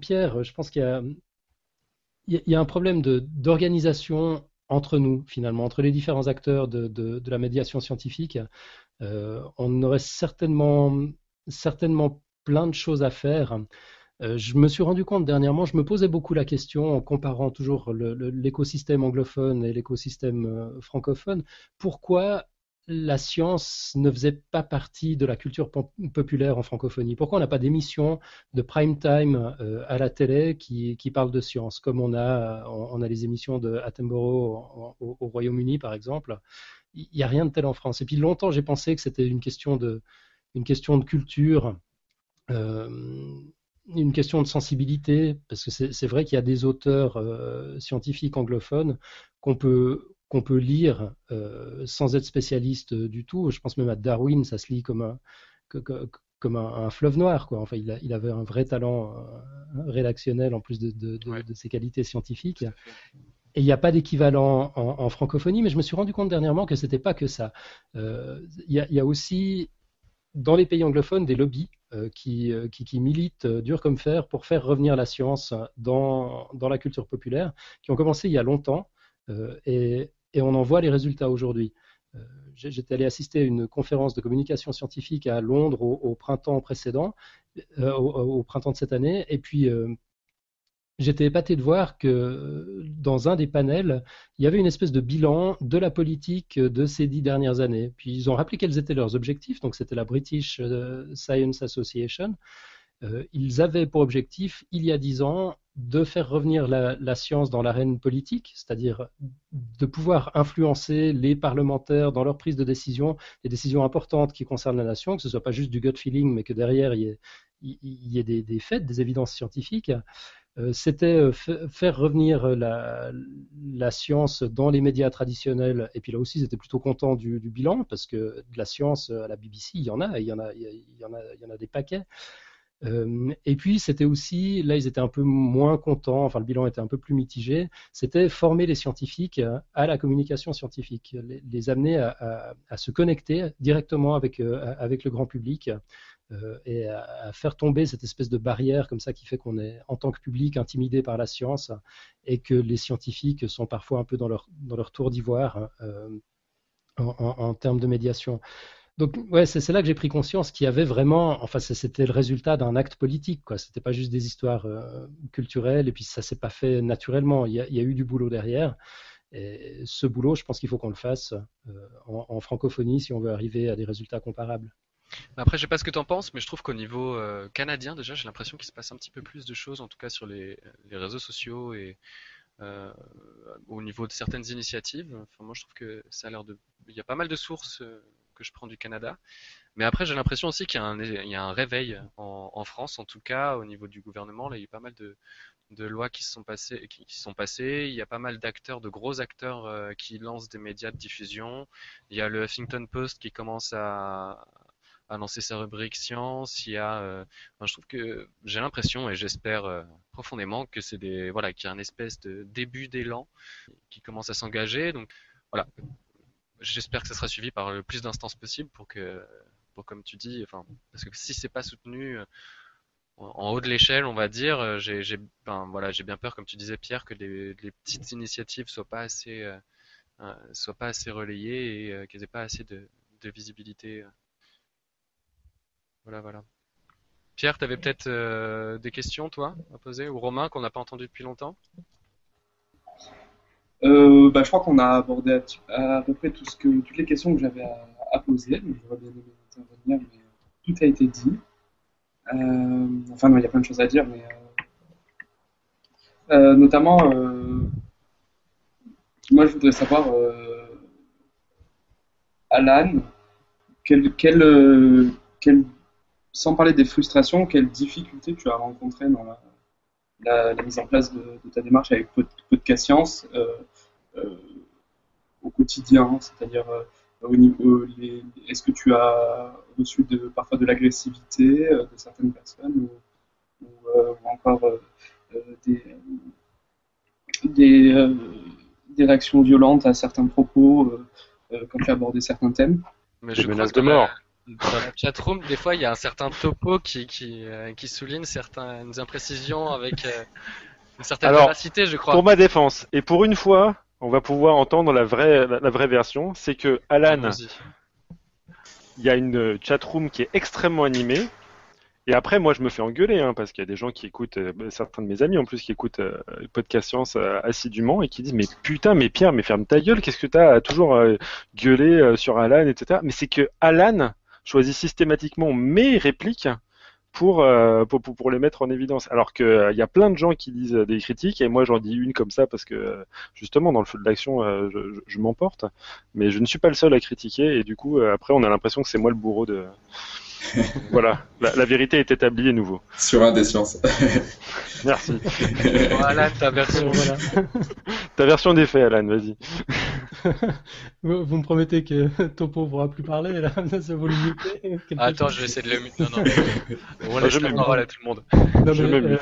Pierre, je pense qu'il y a, un problème d'organisation entre nous, finalement, entre les différents acteurs de la médiation scientifique. Euh, on aurait certainement, certainement plein de choses à faire. Euh, je me suis rendu compte dernièrement, je me posais beaucoup la question en comparant toujours l'écosystème anglophone et l'écosystème euh, francophone, pourquoi la science ne faisait pas partie de la culture populaire en francophonie? Pourquoi on n'a pas d'émission de prime time à la télé qui, qui de science, comme on a, on, a les émissions de Attenborough au Royaume-Uni, par exemple? Il n'y a rien de tel en France. Et puis longtemps, j'ai pensé que c'était une question de, une question de culture, euh, une question de sensibilité, parce que c'est vrai qu'il y a des auteurs euh, scientifiques anglophones qu'on peut qu'on peut lire euh, sans être spécialiste du tout. Je pense même à Darwin, ça se lit comme un, que, que, comme un, un, fleuve noir. Quoi. Enfin, il, a, il, avait un vrai talent rédactionnel en plus de, de, de, ouais. de ses qualités scientifiques. Et il n'y a pas d'équivalent en, francophonie, mais je me suis rendu compte dernièrement que c'était pas que ça. Euh, il, y a, aussi dans les pays anglophones des lobbies qui, qui, militent dur comme fer pour faire revenir la science dans, dans la culture populaire, qui ont commencé il y a longtemps et, et on en voit les résultats aujourd'hui. J'étais allé assister à une conférence de communication scientifique à Londres au, printemps précédent, au, printemps de cette année, et puis j'étais épaté de voir que dans un des panels, il y avait une espèce de bilan de la politique de ces dix dernières années. Puis ils ont rappelé quels étaient leurs objectifs. Donc c'était la British euh, Science Association. Euh, ils avaient pour objectif, il y a dix ans, de faire revenir la, science dans l'arène politique, c'est-à-dire de pouvoir influencer les parlementaires dans leur prise de décision, des décisions importantes qui concernent la nation, que ce ne soit pas juste du gut feeling, mais que derrière il y ait, des, faits, des évidences scientifiques. Euh, c'était euh, faire revenir euh, la, science dans les médias traditionnels. Et puis là aussi, ils étaient plutôt contents du, bilan, parce que de la science à la BBC, il y en a, il y en a, il y en a, il y en a des paquets. et puis, c'était aussi, là, ils étaient un peu moins contents, enfin, le bilan était un peu plus mitigé, c'était former les scientifiques à la communication scientifique, les, amener à, se connecter directement avec, avec le grand public et à, faire tomber cette espèce de barrière comme ça qui fait qu'on est en tant que public intimidé par la science et que les scientifiques sont parfois un peu dans leur, dans leur tour d'ivoire euh, en, termes de médiation. Donc, ouais, c'est là que j'ai pris conscience qu'il y avait vraiment, enfin, c'était le résultat d'un acte politique, quoi. C'était pas juste des histoires euh, culturelles, et puis ça s'est pas fait naturellement. Il y, a, eu du boulot derrière. Et ce boulot, je pense qu'il faut qu'on le fasse en, francophonie si on veut arriver à des résultats comparables. Après, je sais pas ce que tu en penses, mais je trouve qu'au niveau euh, canadien, déjà, j'ai l'impression qu'il se passe un petit peu plus de choses, en tout cas sur les, réseaux sociaux et euh, au niveau de certaines initiatives. Enfin, moi, je trouve que ça a l'air de. Il y a pas mal de sources euh, que je prends du Canada. Mais après, j'ai l'impression aussi qu'il y, a un réveil en, France, en tout cas, au niveau du gouvernement. Là, il y a eu pas mal de, lois qui se sont passées, qui, sont passées. Il y a pas mal d'acteurs, de gros acteurs qui lancent des médias de diffusion. Il y a le Huffington Post qui commence à, à lancer sa rubrique science. Il y a, euh, je trouve que j'ai l'impression et j'espère euh, profondément que c'est des, voilà, qu'il y a un espèce de début d'élan qui commence à s'engager. Donc voilà, j'espère que ça sera suivi par le plus d'instances possible pour que, pour comme tu dis, enfin, parce que si c'est pas soutenu euh, en haut de l'échelle, on va dire, j'ai, j'ai, voilà, j'ai bien peur, comme tu disais Pierre, que les, petites initiatives soient pas assez, soient pas assez relayées et qu'elles aient pas assez de visibilité. Voilà, voilà. Pierre, tu avais peut-être euh, des questions, toi, à poser, ou Romain, qu'on n'a pas entendu depuis longtemps? Euh, bah, Je crois qu'on a abordé à, peu près tout ce que, toutes les questions que j'avais à, poser. J'aurais bien intervenir, mais tout a été dit. Euh, enfin, il y a plein de choses à dire, mais notamment, moi, je voudrais savoir, Alan, quel, quel, quel sans parler des frustrations, quelles difficultés tu as rencontrées dans la, mise en place de, ta démarche avec Podcast Science euh, euh, au quotidien C'est-à-dire, euh, au niveau, est-ce que tu as reçu de, parfois de l'agressivité de certaines personnes ou, encore des, des, réactions violentes à certains propos quand tu as abordé certains thèmes? Mais je menace de mort dans la chatroom, des fois, il y a un certain topo qui, qui, euh, qui souligne certaines imprécisions avec euh, une certaine Alors, véracité, je crois. Pour ma défense, et pour une fois, on va pouvoir entendre la vraie, la, vraie version, c'est que Alan, il y a une chatroom qui est extrêmement animée. Et après, moi, je me fais engueuler, hein, parce qu'il y a des gens qui écoutent, euh, certains de mes amis en plus, qui écoutent euh, Podcast Science assidûment et qui disent, mais putain, mais Pierre, mais ferme ta gueule, qu'est-ce que t'as toujours gueulé sur Alan, etc. Mais c'est que Alan, choisis systématiquement mes répliques pour, euh, pour, pour, les mettre en évidence. Alors qu'il euh, y a plein de gens qui disent des critiques, et moi j'en dis une comme ça parce que justement dans le feu de l'action je, je m'emporte, mais je ne suis pas le seul à critiquer, et du coup après on a l'impression que c'est moi le bourreau de, voilà, la, vérité est établie à nouveau. Sur un des sciences. Merci. voilà ta version. Voilà. ta version des faits, Alan, vas-y. vous, me promettez que Topo ne pourra plus parler, là ça vous le Attends, je vais essayer de le muter. Non, non. On laisse la parole à tout le monde. je euh,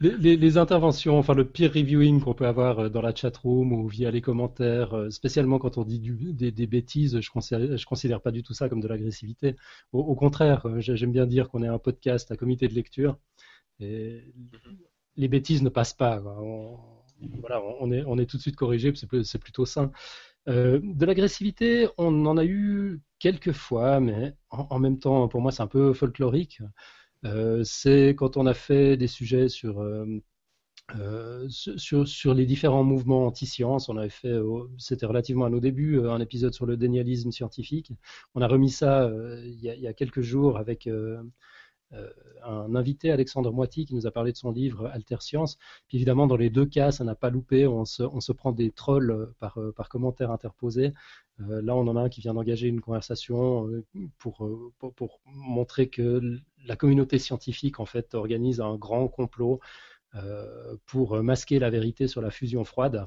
les, interventions, enfin le peer reviewing qu'on peut avoir euh, dans la chat room ou via les commentaires, euh, spécialement quand on dit des, bêtises, je considère, je considère pas du tout ça comme de l'agressivité. Au, contraire, euh, j'aime bien dire qu'on est un podcast, un comité de lecture, et les bêtises ne passent pas. On, voilà, on est, on est tout de suite corrigé, c'est plutôt sain. de l'agressivité, on en a eu quelques fois, mais en même temps, pour moi, c'est un peu folklorique. Euh, c'est quand on a fait des sujets sur, euh, euh, sur, sur, les différents mouvements anti-science. On avait fait, c'était relativement à nos débuts, un épisode sur le dénialisme scientifique. On a remis ça il y, a, quelques jours avec un invité, Alexandre Moiti, qui nous a parlé de son livre Alter Science. Puis évidemment, dans les deux cas, ça n'a pas loupé. On se, prend des trolls par, par commentaires interposés. là, on en a un qui vient d'engager une conversation pour, montrer que la communauté scientifique en fait organise un grand complot euh, pour masquer la vérité sur la fusion froide.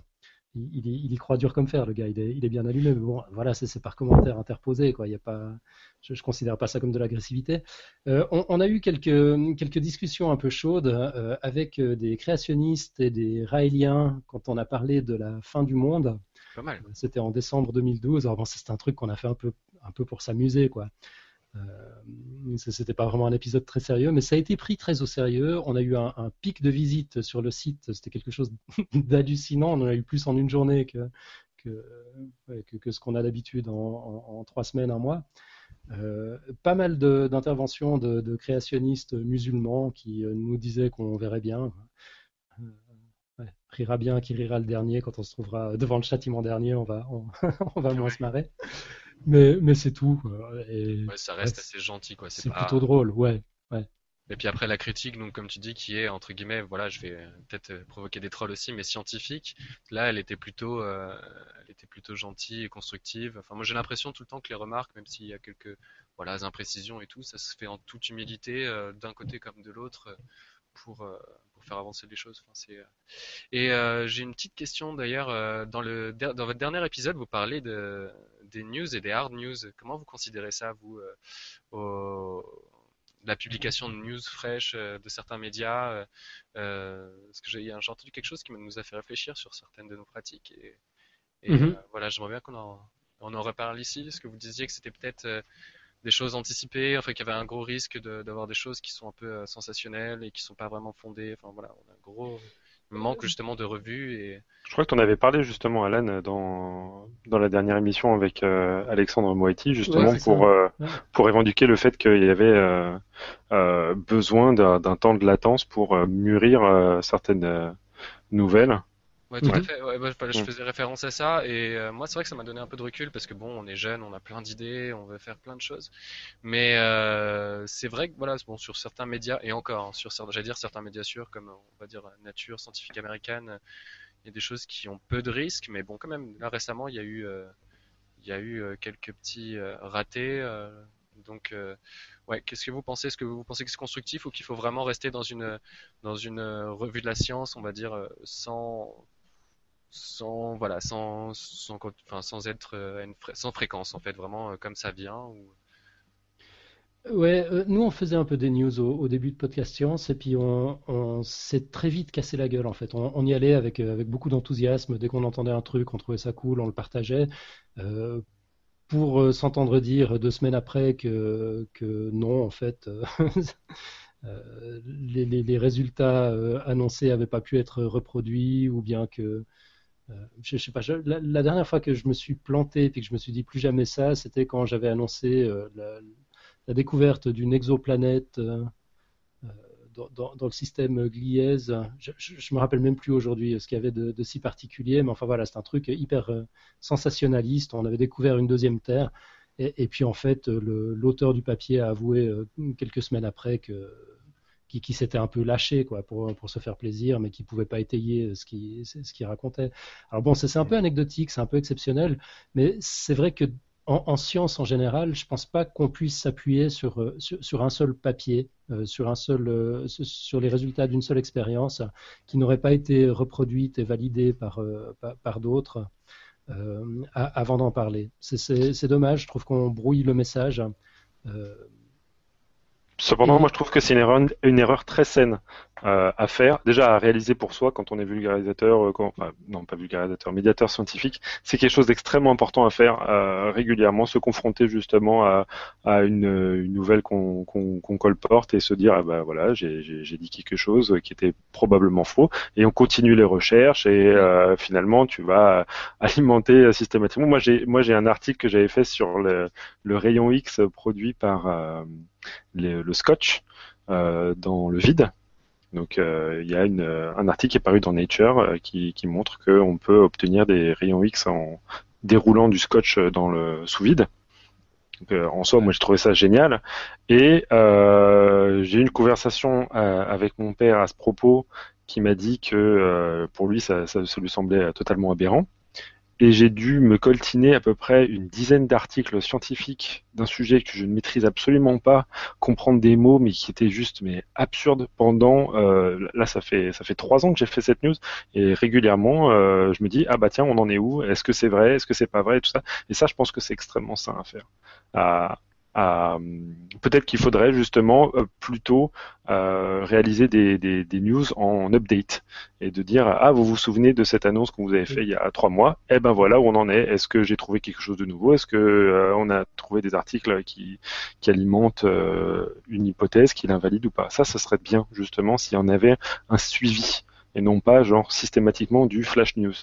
Il, y croit dur comme fer, le gars. Il est, bien allumé, mais bon, voilà, c'est par commentaire interposé, quoi. Il y a pas, je, ne considère pas ça comme de l'agressivité. Euh, on, a eu quelques, quelques discussions un peu chaudes euh, avec des créationnistes et des raéliens quand on a parlé de la fin du monde. Pas mal. C'était en décembre 2012. Alors bon, c'est un truc qu'on a fait un peu, un peu pour s'amuser, quoi. Euh, c'était pas vraiment un épisode très sérieux, mais ça a été pris très au sérieux. On a eu un, pic de visite sur le site, c'était quelque chose d'hallucinant. On en a eu plus en une journée que, que, que, ce qu'on a d'habitude en, trois semaines, un mois. Euh, pas mal d'interventions de, créationnistes musulmans qui euh, nous disaient qu'on verrait bien. rira bien qui rira le dernier quand on se trouvera devant le châtiment dernier, on va, on, on va moins se marrer mais, mais c'est tout. Et, ouais, ça reste assez gentil, quoi. C'est plutôt drôle, ouais, ouais. Et puis après la critique, donc comme tu dis, qui est entre guillemets, voilà, je vais peut-être euh, provoquer des trolls aussi, mais scientifique. Là, elle était plutôt, euh, elle était plutôt gentille et constructive. Enfin, moi j'ai l'impression tout le temps que les remarques, même s'il y a quelques, voilà, imprécisions et tout, ça se fait en toute humilité, euh, d'un côté comme de l'autre, pour faire avancer les choses. Enfin, c'est... Euh, et euh, j'ai une petite question d'ailleurs. Euh, dans, le, dans votre dernier épisode, vous parlez de, des news et des hard news. Comment vous considérez ça, vous, la publication de news fraîches de certains médias Parce que j'ai, entendu quelque chose qui nous a fait réfléchir sur certaines de nos pratiques. Et, mhm. voilà, j'aimerais bien qu'on en, on en reparle ici. Est-ce que vous disiez que c'était peut-être des choses anticipées, enfin qu'il y avait un gros risque d'avoir des choses qui sont un peu euh, sensationnelles et qui sont pas vraiment fondées. Enfin voilà, on a un gros manque justement de revues et. Je crois que tu en avais parlé justement, Alan, dans, dans la dernière émission avec euh, Alexandre Moiti, justement pour euh, pour évoquer le fait qu'il y avait besoin d'un temps de latence pour mûrir certaines nouvelles. Ouais, tout à fait. Bah, je faisais référence à ça et euh, moi c'est vrai que ça m'a donné un peu de recul parce que bon, on est jeune, on a plein d'idées, on veut faire plein de choses. Mais euh, c'est vrai que voilà, bon sur certains médias et encore hein, sur j'allais dire certains médias sûrs comme on va dire Nature scientifique américaine, il y a des choses qui ont peu de risques, mais bon quand même là récemment il y a eu euh, il y a eu quelques petits ratés. donc Ouais, qu'est-ce que vous pensez? Est-ce que vous pensez que c'est constructif ou qu'il faut vraiment rester dans une dans une revue de la science, on va dire, sans sans voilà sans sans, être euh, sans fréquence en fait vraiment euh, comme ça vient ou... Ouais, euh, nous on faisait un peu des news au, début de Podcast Science et puis on, on s'est très vite cassé la gueule en fait. On, y allait avec, avec beaucoup d'enthousiasme. Dès qu'on entendait un truc, on trouvait ça cool, on le partageait. pour s'entendre dire deux semaines après que, que non, en fait, les, les, les, résultats annoncés n'avaient pas pu être reproduits ou bien que euh, je, sais pas, la, dernière fois que je me suis planté et que je me suis dit plus jamais ça, c'était quand j'avais annoncé euh, la, découverte d'une exoplanète euh, dans, le système Gliese. Je, ne me rappelle même plus aujourd'hui ce qu'il y avait de, si particulier, mais enfin voilà, c'est un truc hyper sensationnaliste. On avait découvert une deuxième Terre. Et puis en fait, l'auteur du papier a avoué quelques semaines après que qui, s'était un peu lâché quoi, pour, pour se faire plaisir, mais qui ne pouvait pas étayer ce qu'il ce qui racontait. Alors bon, c'est un peu anecdotique, c'est un peu exceptionnel, mais c'est vrai que en, science en général, je ne pense pas qu'on puisse s'appuyer sur, euh, sur, un seul papier, euh, sur, un seul, euh, sur les résultats d'une seule expérience qui n'aurait pas été reproduite et validée par, par, d'autres avant d'en parler. C'est dommage, je trouve qu'on brouille le message Cependant, moi je trouve que c'est une erreur, une erreur très saine euh, à faire, déjà à réaliser pour soi quand on est vulgarisateur, euh, quand, non pas vulgarisateur, médiateur scientifique, c'est quelque chose d'extrêmement important à faire euh, régulièrement, se confronter justement à, à une, une, nouvelle qu'on qu'on colporte et se dire ah bah voilà j'ai dit quelque chose qui était probablement faux et on continue les recherches et euh, finalement tu vas alimenter systématiquement. Moi j'ai moi j'ai un article que j'avais fait sur le, le, rayon X produit par euh, le scotch dans le vide donc euh, il y a euh, un article qui est paru dans Nature euh, qui, qui montre qu'on peut obtenir des rayons X en déroulant du scotch dans le sous vide. en soi, moi j'ai trouvé ça génial. Et j'ai eu une conversation avec mon père à ce propos qui m'a dit que pour lui ça lui semblait totalement aberrant et j'ai dû me coltiner à peu près une dizaine d'articles scientifiques d'un sujet que je ne maîtrise absolument pas, comprendre des mots mais qui étaient juste mais absurdes pendant euh, là ça fait ça fait trois ans que j'ai fait cette news et régulièrement euh, je me dis ah bah tiens on en est où? Est-ce que c'est vrai? Est-ce que c'est pas vrai? Et tout ça. Et ça je pense que c'est extrêmement sain à faire peut-être qu'il faudrait justement euh, plutôt euh, réaliser des, des, des, news en update et de dire ah vous vous souvenez de cette annonce qu'on vous avez fait il y a trois mois? Eh ben voilà où on en est. Est-ce que j'ai trouvé quelque chose de nouveau? Est-ce que euh, on a trouvé des articles qui, qui alimentent une hypothèse qui l'invalide ou pas? Ça ça serait bien justement s'il y en avait un suivi et non pas genre systématiquement du flash news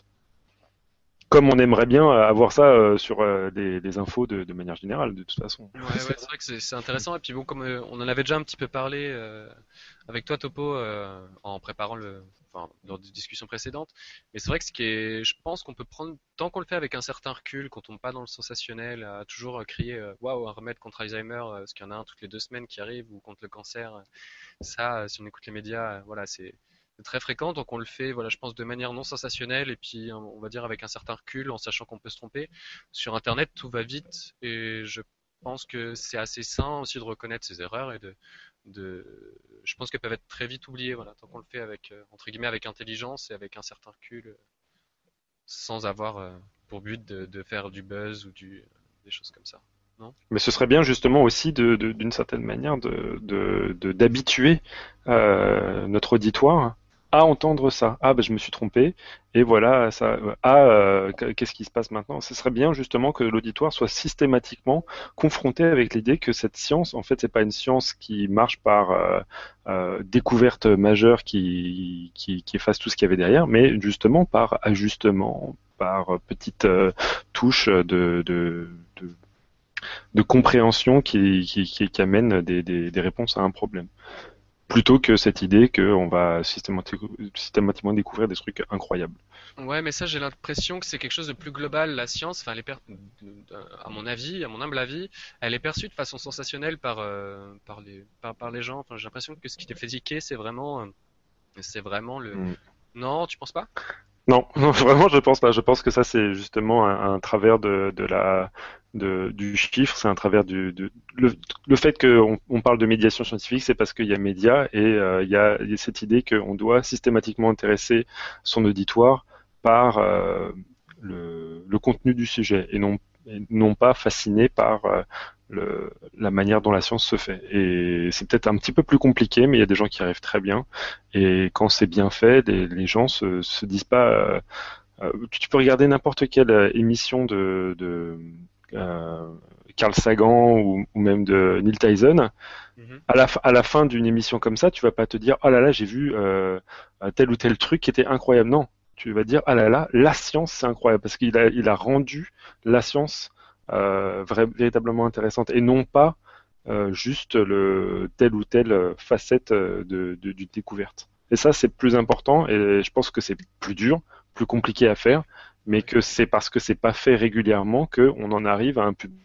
comme on aimerait bien avoir ça euh, sur euh, des, infos de, manière générale, de toute façon. Ouais, ouais c'est vrai que c'est intéressant. Et puis bon, comme euh, on en avait déjà un petit peu parlé avec toi, Topo, en préparant le, enfin, dans des discussions précédentes. Mais c'est vrai que ce qui est, je pense qu'on peut prendre, tant qu'on le fait avec un certain recul, quand on pas dans le sensationnel, à toujours crier, waouh, un remède contre Alzheimer, parce qu'il y en a un toutes les deux semaines qui arrive, ou contre le cancer. Ça, si on écoute les médias, voilà, c'est très fréquent, donc on le fait, voilà, je pense, de manière non sensationnelle et puis on va dire avec un certain recul, en sachant qu'on peut se tromper. Sur Internet, tout va vite et je pense que c'est assez sain aussi de reconnaître ses erreurs et de, de je pense qu'elles peuvent être très vite oubliées, voilà, tant qu'on le fait avec euh, entre guillemets avec intelligence et avec un certain recul, euh, sans avoir euh, pour but de, faire du buzz ou des choses comme ça. Non? Mais ce serait bien justement aussi d'une certaine manière d'habituer de, notre auditoire à entendre ça. Ah, ben, je me suis trompé. Et voilà, ça. Ah, euh, qu'est-ce qui se passe maintenant? Ce serait bien justement que l'auditoire soit systématiquement confronté avec l'idée que cette science, en fait, c'est pas une science qui marche par euh, euh, découverte majeure qui, qui, qui efface tout ce qu'il y avait derrière, mais justement par ajustement, par petites touches de, de, de de compréhension qui, qui, qui, amène des, des, réponses à un problème plutôt que cette idée qu'on va systématiquement découvrir des trucs incroyables. Ouais, mais ça, j'ai l'impression que c'est quelque chose de plus global. La science, enfin, à mon avis, à mon humble avis, elle est perçue de façon sensationnelle par, euh, par, les, par, les gens. Enfin, j'ai l'impression que ce qui te fait ziquer, c'est vraiment, euh, c'est vraiment le. Mm. Non, tu penses pas? Non, vraiment, je pense pas. Je pense que ça, c'est justement un, travers de, de, la, de, du chiffre, c'est un travers du. Le, le, fait qu'on on parle de médiation scientifique, c'est parce qu'il y a médias et euh, il, y a, il, y a, cette idée qu'on doit systématiquement intéresser son auditoire par euh, le, le, contenu du sujet et non, non pas fasciné par euh, le, la manière dont la science se fait. Et c'est peut-être un petit peu plus compliqué, mais il y a des gens qui arrivent très bien. Et quand c'est bien fait, les, gens se, se disent pas. Euh, tu peux regarder n'importe quelle émission de, de euh, Carl Sagan ou, ou, même de Neil Tyson, mhm. à, la, à la fin d'une émission comme ça, tu vas pas te dire oh là là j'ai vu euh, tel ou tel truc qui était incroyable. Non, tu vas dire ah là là la science c'est incroyable parce qu'il a il a rendu la science euh, véritablement intéressante et non pas euh, juste le telle ou telle facette euh, de, de, du découverte. Et ça c'est plus important et je pense que c'est plus dur, plus compliqué à faire mais que c'est parce que c'est pas fait régulièrement qu'on en arrive à un public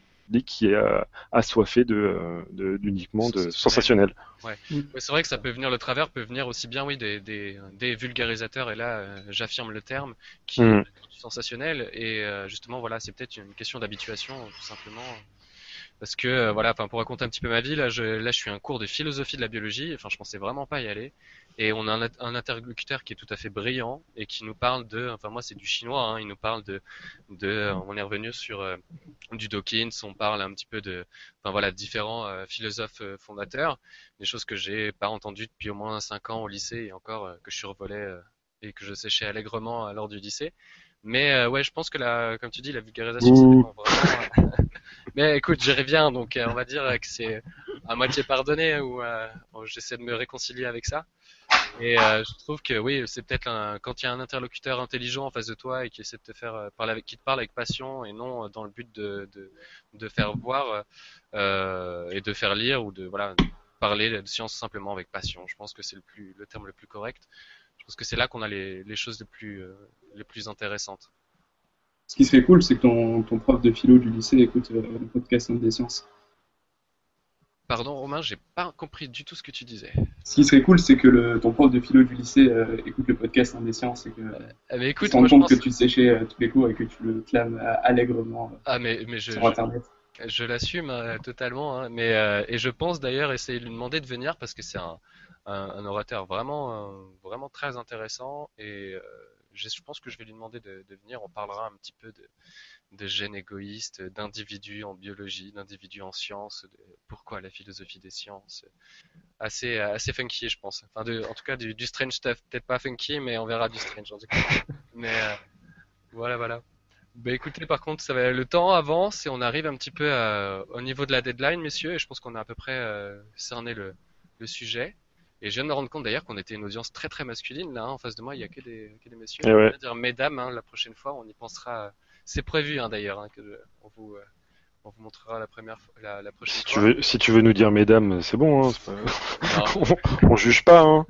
qui est euh, assoiffé de, de, uniquement de sensationnel. Ouais. Mm. c'est vrai que ça peut venir, le travers peut venir aussi bien, oui, des, des, des vulgarisateurs, et là, euh, j'affirme le terme, qui mm. est sensationnel, et euh, justement, voilà, c'est peut-être une question d'habituation, tout simplement. parce que euh, voilà, pour raconter un petit peu ma vie, là je, là je suis un cours de philosophie de la biologie, enfin je pensais vraiment pas y aller, et on a un, un interlocuteur qui est tout à fait brillant et qui nous parle de, enfin moi c'est du chinois, hein, il nous parle de, de, on est revenu sur euh, du Dawkins, on parle un petit peu de, enfin voilà, différents euh, philosophes fondateurs, des choses que j'ai pas entendues depuis au moins cinq ans au lycée et encore que je survolais et que je séchais allègrement lors du lycée. Mais ouais, je pense que la, comme tu dis, la vulgarisation, c'est vraiment. Mais écoute, j'y reviens, donc euh, on va dire que c'est à moitié pardonné ou euh, j'essaie de me réconcilier avec ça. Et euh, je trouve que oui, c'est peut-être un, quand il y a un interlocuteur intelligent en face de toi et qui essaie de te faire parler avec, qui te parle avec passion et non dans le but de, de, de faire voir et de faire lire ou de voilà parler de science simplement avec passion. Je pense que c'est le plus le terme le plus correct. Je pense que c'est là qu'on a les, les choses les plus les plus intéressantes. Ce qui serait cool, c'est que ton, ton, prof de philo du lycée écoute euh, le podcast des sciences. Pardon Romain, j'ai pas compris du tout ce que tu disais. Ce qui serait cool, c'est que le, ton prof de philo du lycée euh, écoute le podcast des sciences et que euh, mais écoute, rends compte que tu séchais euh, tous les cours et que tu le clames allègrement ah, mais, mais je, sur Internet. Je, je l'assume totalement, hein, mais et je pense d'ailleurs essayer de lui demander de venir parce que c'est un, un, un, orateur vraiment, vraiment très intéressant et je pense que je vais lui demander de, de venir. On parlera un petit peu de, de gènes égoïstes, d'individus en biologie, d'individus en sciences, de pourquoi la philosophie des sciences. Assez, assez funky, je pense. Enfin, de, en tout cas, du, du strange stuff. Peut-être pas funky, mais on verra du strange en tout cas. mais euh, voilà, voilà. Bah écoutez, par contre, ça va, le temps avance et on arrive un petit peu à, au niveau de la deadline, messieurs, et je pense qu'on a à peu près euh, cerné le, le sujet. Et je viens de me rendre compte d'ailleurs qu'on était une audience très très masculine. Là, hein, en face de moi, il y a que des, que des messieurs. Et ouais. dire mesdames, hein, la prochaine fois, on y pensera. C'est prévu hein, d'ailleurs hein, que on vous, euh, on vous montrera la première la, la prochaine si fois. Tu veux, si tu veux nous dire mesdames, c'est bon. Hein, pas... on, on, juge pas. Hein.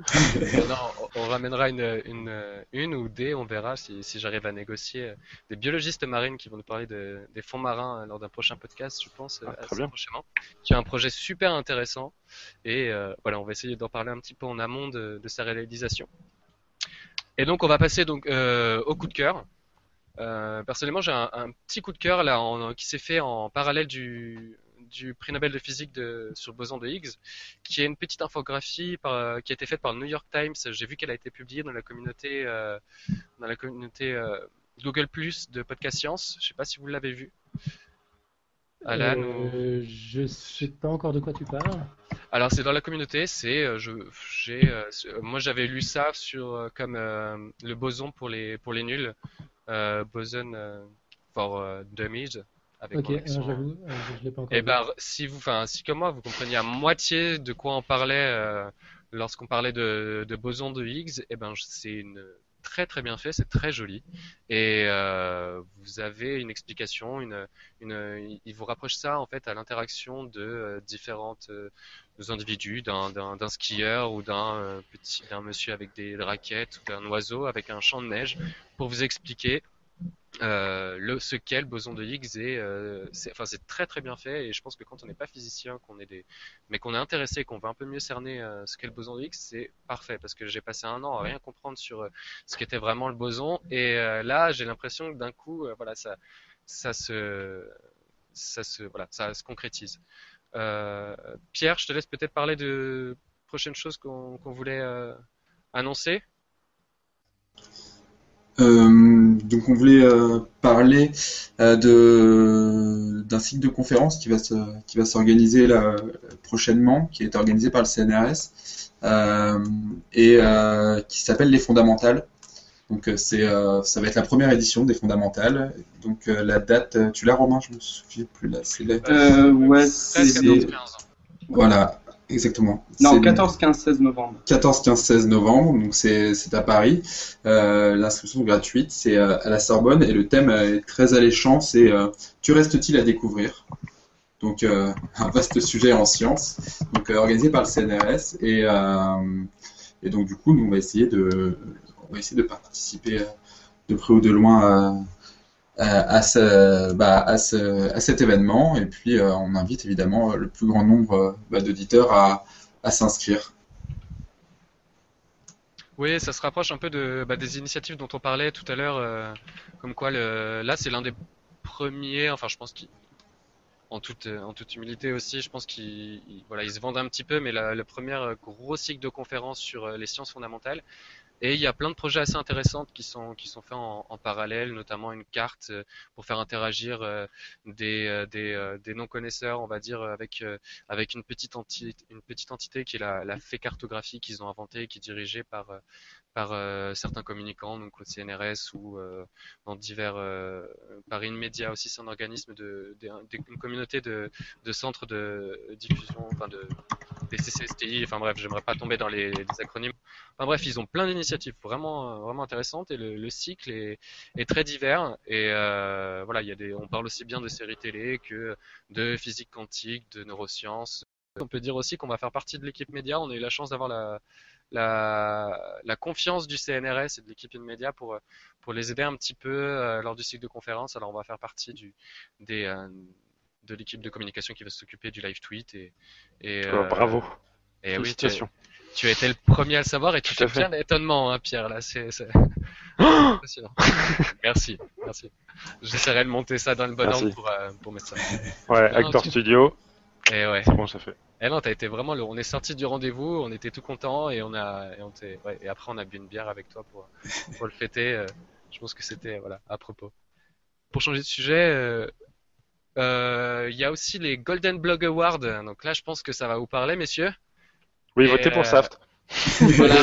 non, on, on ramènera une, une, une ou des, on verra si, si j'arrive à négocier des biologistes marines qui vont nous parler de, des fonds marins lors d'un prochain podcast, je pense, ah, très bien. prochainement. Qui a un projet super intéressant. Et euh, voilà, on va essayer d'en parler un petit peu en amont de, de, sa réalisation. Et donc on va passer donc euh, au coup de cœur. Euh, personnellement, j'ai un, un, petit coup de cœur là en, qui s'est fait en parallèle du, du prix Nobel de physique de, sur le boson de Higgs, qui est une petite infographie par, qui a été faite par le New York Times. J'ai vu qu'elle a été publiée dans la communauté, euh, dans la communauté euh, Google Plus de Podcast Science. Je sais pas si vous l'avez vu. Alan, euh, je sais pas encore de quoi tu parles. Alors c'est dans la communauté, c'est je j'ai moi j'avais lu ça sur comme le boson pour les pour les nuls, boson for dummies avec ok, j'avoue, je l'ai pas encore. Et ben si vous enfin si comme moi vous compreniez à moitié de quoi on parlait lorsqu'on parlait de, de boson de Higgs, et ben c'est une très très bien fait, c'est très joli. Et euh, vous avez une explication, il vous rapproche ça en fait à l'interaction de euh, différentes euh, individus, d'un skieur ou d'un petit d'un monsieur avec des raquettes ou d'un oiseau avec un champ de neige, pour vous expliquer euh, ce qu'est le boson de Higgs et euh, c'est enfin c'est très très bien fait et je pense que quand on n'est pas physicien qu'on est des mais qu'on est intéressé qu'on veut un peu mieux cerner euh, ce qu'est le boson de Higgs c'est parfait parce que j'ai passé un an à rien comprendre sur ce qu'était vraiment le boson et là j'ai l'impression que d'un coup voilà ça ça se ça se voilà ça se concrétise. Pierre je te laisse peut-être parler de prochaines choses qu'on voulait annoncer euh, donc on voulait euh, parler euh, de d'un cycle de conférence qui va se, qui va s'organiser là prochainement, qui est organisé par le CNRS et qui s'appelle les fondamentales. Donc c'est ça va être la première édition des fondamentales. Donc la date, tu l'as Romain, je me souviens plus là. C'est la... ouais, c'est voilà. Exactement. Non, 14, 15, 16 novembre. 14, 15, 16 novembre, donc c'est à Paris. Euh, L'inscription gratuite, c'est euh, à la Sorbonne et le thème est très alléchant, c'est euh, Tu restes-t-il à découvrir? Donc euh, un vaste sujet en sciences, donc euh, organisé par le CNRS et, euh, et donc du coup nous on va essayer de on va essayer de participer de près ou de loin à, ce, bah, à, ce, à, cet événement. Et puis, euh, on invite évidemment le plus grand nombre bah, d'auditeurs à, s'inscrire. Oui, ça se rapproche un peu bah, des initiatives dont on parlait tout à l'heure, euh, comme quoi là c'est l'un des premiers, enfin je pense qu'on en toute, humilité aussi, je pense qu'ils se vendent un petit peu, mais le premier gros cycle de conférences sur les sciences fondamentales, et il y a plein de projets assez intéressants qui sont, qui sont faits en, en parallèle, notamment une carte euh, pour faire interagir euh, des, euh, des, des non-connaisseurs, on va dire, avec, avec une, petite entité, une petite entité qui est la, la fait cartographie qu'ils ont inventée, qui est dirigée par, par certains communicants, donc au CNRS ou dans divers par InMedia aussi, c'est un organisme de, de, communauté de, de centres de diffusion, enfin de des CCSTI, enfin bref, j'aimerais pas tomber dans les, les acronymes. Enfin bref, ils ont plein d'initiatives vraiment euh, vraiment intéressante et le, cycle est, est, très divers. Et euh, voilà il y a des on parle aussi bien de séries télé que de physique quantique de neurosciences. On peut dire aussi qu'on va faire partie de l'équipe média. On a eu la chance d'avoir la, la, la, confiance du CNRS et de l'équipe média pour pour les aider un petit peu euh, lors du cycle de conférence alors on va faire partie du des de l'équipe de communication qui va s'occuper du live tweet et, et oh, bravo et oui, tu as été le premier à le savoir et tu fais bien l'étonnement, hein, Pierre. Là, c'est merci, merci. J'essaierai de monter ça dans le bon ordre pour, euh, pour mettre ça. Ouais, Actor Studio. Et ouais. C'est bon, ça fait. Et non, t'as été vraiment le... On est sorti du rendez-vous, on était tout content et on a, et, on ouais, et après on a bu une bière avec toi pour, pour le fêter. Euh, je pense que c'était voilà à propos. Pour changer de sujet, euh, euh, il y a aussi les Golden Blog Awards. Donc là, je pense que ça va vous parler, messieurs. Oui, votez pour Saft. voilà.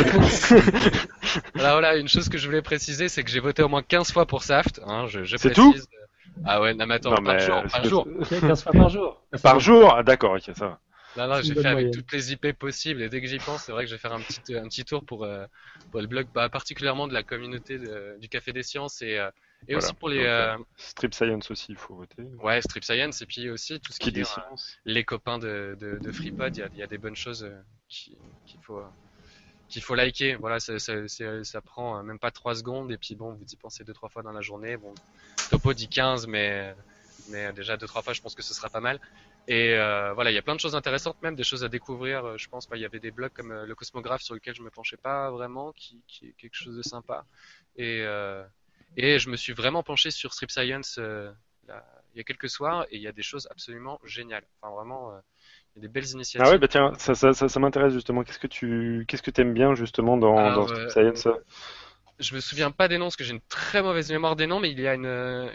voilà, une chose que je voulais préciser, c'est que j'ai voté au moins 15 fois pour Saft. Hein, je, je c'est tout Ah ouais, non mais attends, par, jour, par jour. 15 fois par jour. Par jour ah, D'accord, ok, ça va. Là, là, j'ai fait avec toutes les IP possibles et dès que j'y pense, c'est vrai que je vais faire un petit, un petit tour pour, euh, pour le blog, bah, particulièrement de la communauté du Café des Sciences et, euh, et aussi pour les. Euh, Strip Science aussi, il faut voter. Ouais, Strip Science et puis aussi tout ce qui, est les copains de, de, de FreePod, il y a, y a, des bonnes choses qu'il faut qu'il faut liker. Voilà, ça, ça, ça, prend même pas 3 secondes et puis bon, vous y pensez deux trois fois dans la journée. Bon, Topo dit 15, mais mais déjà deux trois fois, je pense que ce sera pas mal. Et euh, voilà, il y a plein de choses intéressantes, même des choses à découvrir. Euh, je pense, bah, il y avait des blogs comme euh, le Cosmographe sur lequel je me penchais pas vraiment, qui, qui est quelque chose de sympa. Et, euh, et je me suis vraiment penché sur Strip Science euh, là, il y a quelques soirs, et il y a des choses absolument géniales. Enfin, vraiment, il y a des belles initiatives. Ah ouais, bah tiens, ça, ça, ça, ça m'intéresse justement. Qu'est-ce que tu, qu'est-ce que t'aimes bien justement dans, dans Strip Science? je me souviens pas des noms parce que j'ai une très mauvaise mémoire des noms, mais il y a une,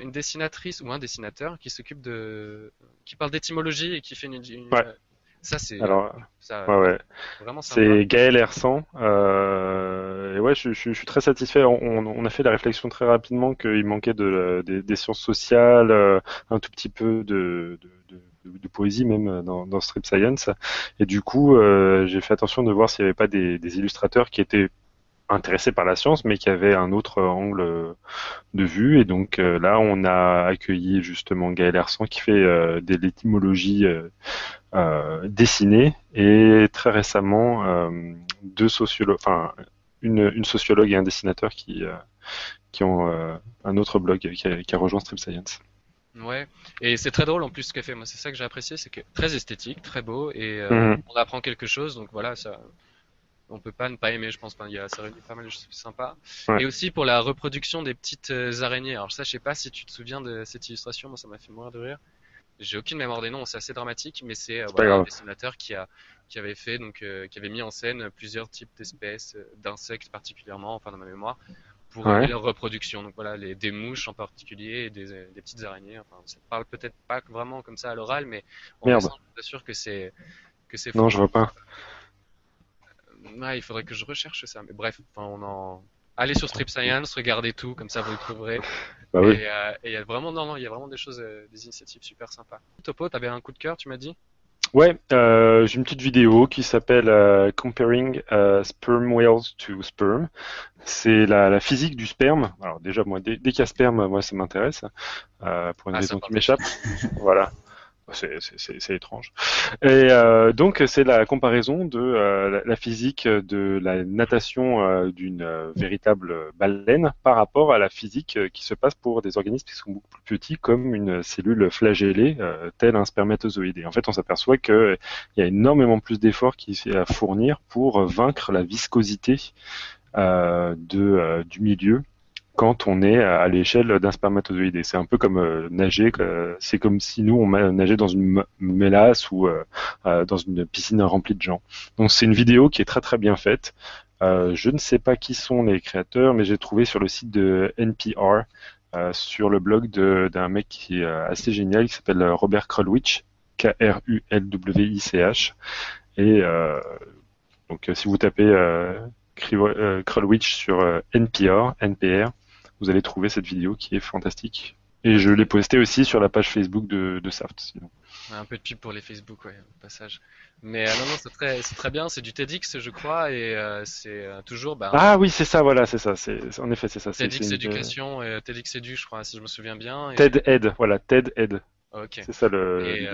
une dessinatrice ou un dessinateur qui s'occupe de, qui parle d'étymologie et qui fait une, une ouais. Ça c'est, alors, ça, ouais, ouais. vraiment c'est Gaël Hersan, euh, et ouais, je, je, je, suis très satisfait. On, on, a fait la réflexion très rapidement qu'il manquait de, de, des sciences sociales, euh, un tout petit peu de, de de poésie même dans, dans Strip Science. Et du coup, euh, j'ai fait attention de voir s'il n'y avait pas des, des, illustrateurs qui étaient intéressé par la science, mais qui avait un autre angle de vue. Et donc euh, là, on a accueilli justement Gaël Hersan qui fait euh, de l'étymologie euh, euh, dessinée et très récemment euh, deux sociologues, enfin une, une, sociologue et un dessinateur qui qui ont un autre blog qui a, qui a rejoint Strip Science. Ouais, et c'est très drôle en plus ce qu'elle fait. Moi, c'est ça que j'ai apprécié, c'est que très esthétique, très beau, et euh, mmh. on apprend quelque chose. Donc voilà, ça, on peut pas ne pas aimer, je pense. Il y a, ça réunit pas mal de choses sympas. Ouais. Et aussi pour la reproduction des petites euh, araignées. Alors ça, je sais pas si tu te souviens de cette illustration. Moi, ça m'a fait mourir de rire. J'ai aucune mémoire des noms, c'est assez dramatique, mais c'est euh, voilà, un dessinateur qui a qui avait fait donc euh, qui avait mis en scène plusieurs types d'espèces euh, d'insectes particulièrement, enfin dans ma mémoire, pour ouais. leur reproduction. Donc voilà, les, des mouches en particulier, et des, des petites araignées. Enfin, ça parle peut-être pas vraiment comme ça à l'oral, mais on est sûr que c'est que c'est. Non, je vois pas. Ah, il faudrait que je recherche ça. Mais bref, enfin, on en. Allez sur Strip Science, regardez tout, comme ça vous le trouverez. Bah oui. Et euh, il y a vraiment, non, non, il y a vraiment des choses, euh, des initiatives super sympas. Topo, t'avais un coup de cœur, tu m'as dit? Ouais, euh, j'ai une petite vidéo qui s'appelle euh, Comparing Sperm Whales to Sperm. C'est la, la, physique du sperme. Alors déjà, moi, dès, dès qu'il y a sperme, moi, ça m'intéresse, euh, pour une ah, raison qui m'échappe. voilà. C'est étrange. Et euh, donc c'est la comparaison de euh, la physique de la natation euh, d'une véritable baleine par rapport à la physique qui se passe pour des organismes qui sont beaucoup plus petits, comme une cellule flagellée, telle un spermatozoïde. Et en fait, on s'aperçoit qu'il y a énormément plus d'efforts à fournir pour vaincre la viscosité du milieu quand on est à l'échelle d'un spermatozoïde. C'est un peu comme euh, nager, c'est comme si nous on nageait dans une mélasse ou dans une piscine remplie de gens. Donc c'est une vidéo qui est très très bien faite. je ne sais pas qui sont les créateurs, mais j'ai trouvé sur le site de NPR, sur le blog d'un mec qui est assez génial, qui s'appelle Robert Krulwich, K-R-U-L-W-I-C-H. Et donc si vous tapez Krulwich sur NPR, NPR, vous allez trouver cette vidéo qui est fantastique. Et je l'ai postée aussi sur la page Facebook de, de Saft. Un peu de pub pour les Facebook, ouais, au passage. Mais euh, non, non, c'est très, très bien. C'est du TEDx, je crois, et euh, c'est euh, toujours. Bah, ah oui, c'est ça, voilà, c'est ça. C'est, en effet, c'est ça. TEDx éducation et TEDx Edu, je crois, si je me souviens bien. TED Ed, voilà, TED Ed. Ok. C'est ça le. Et,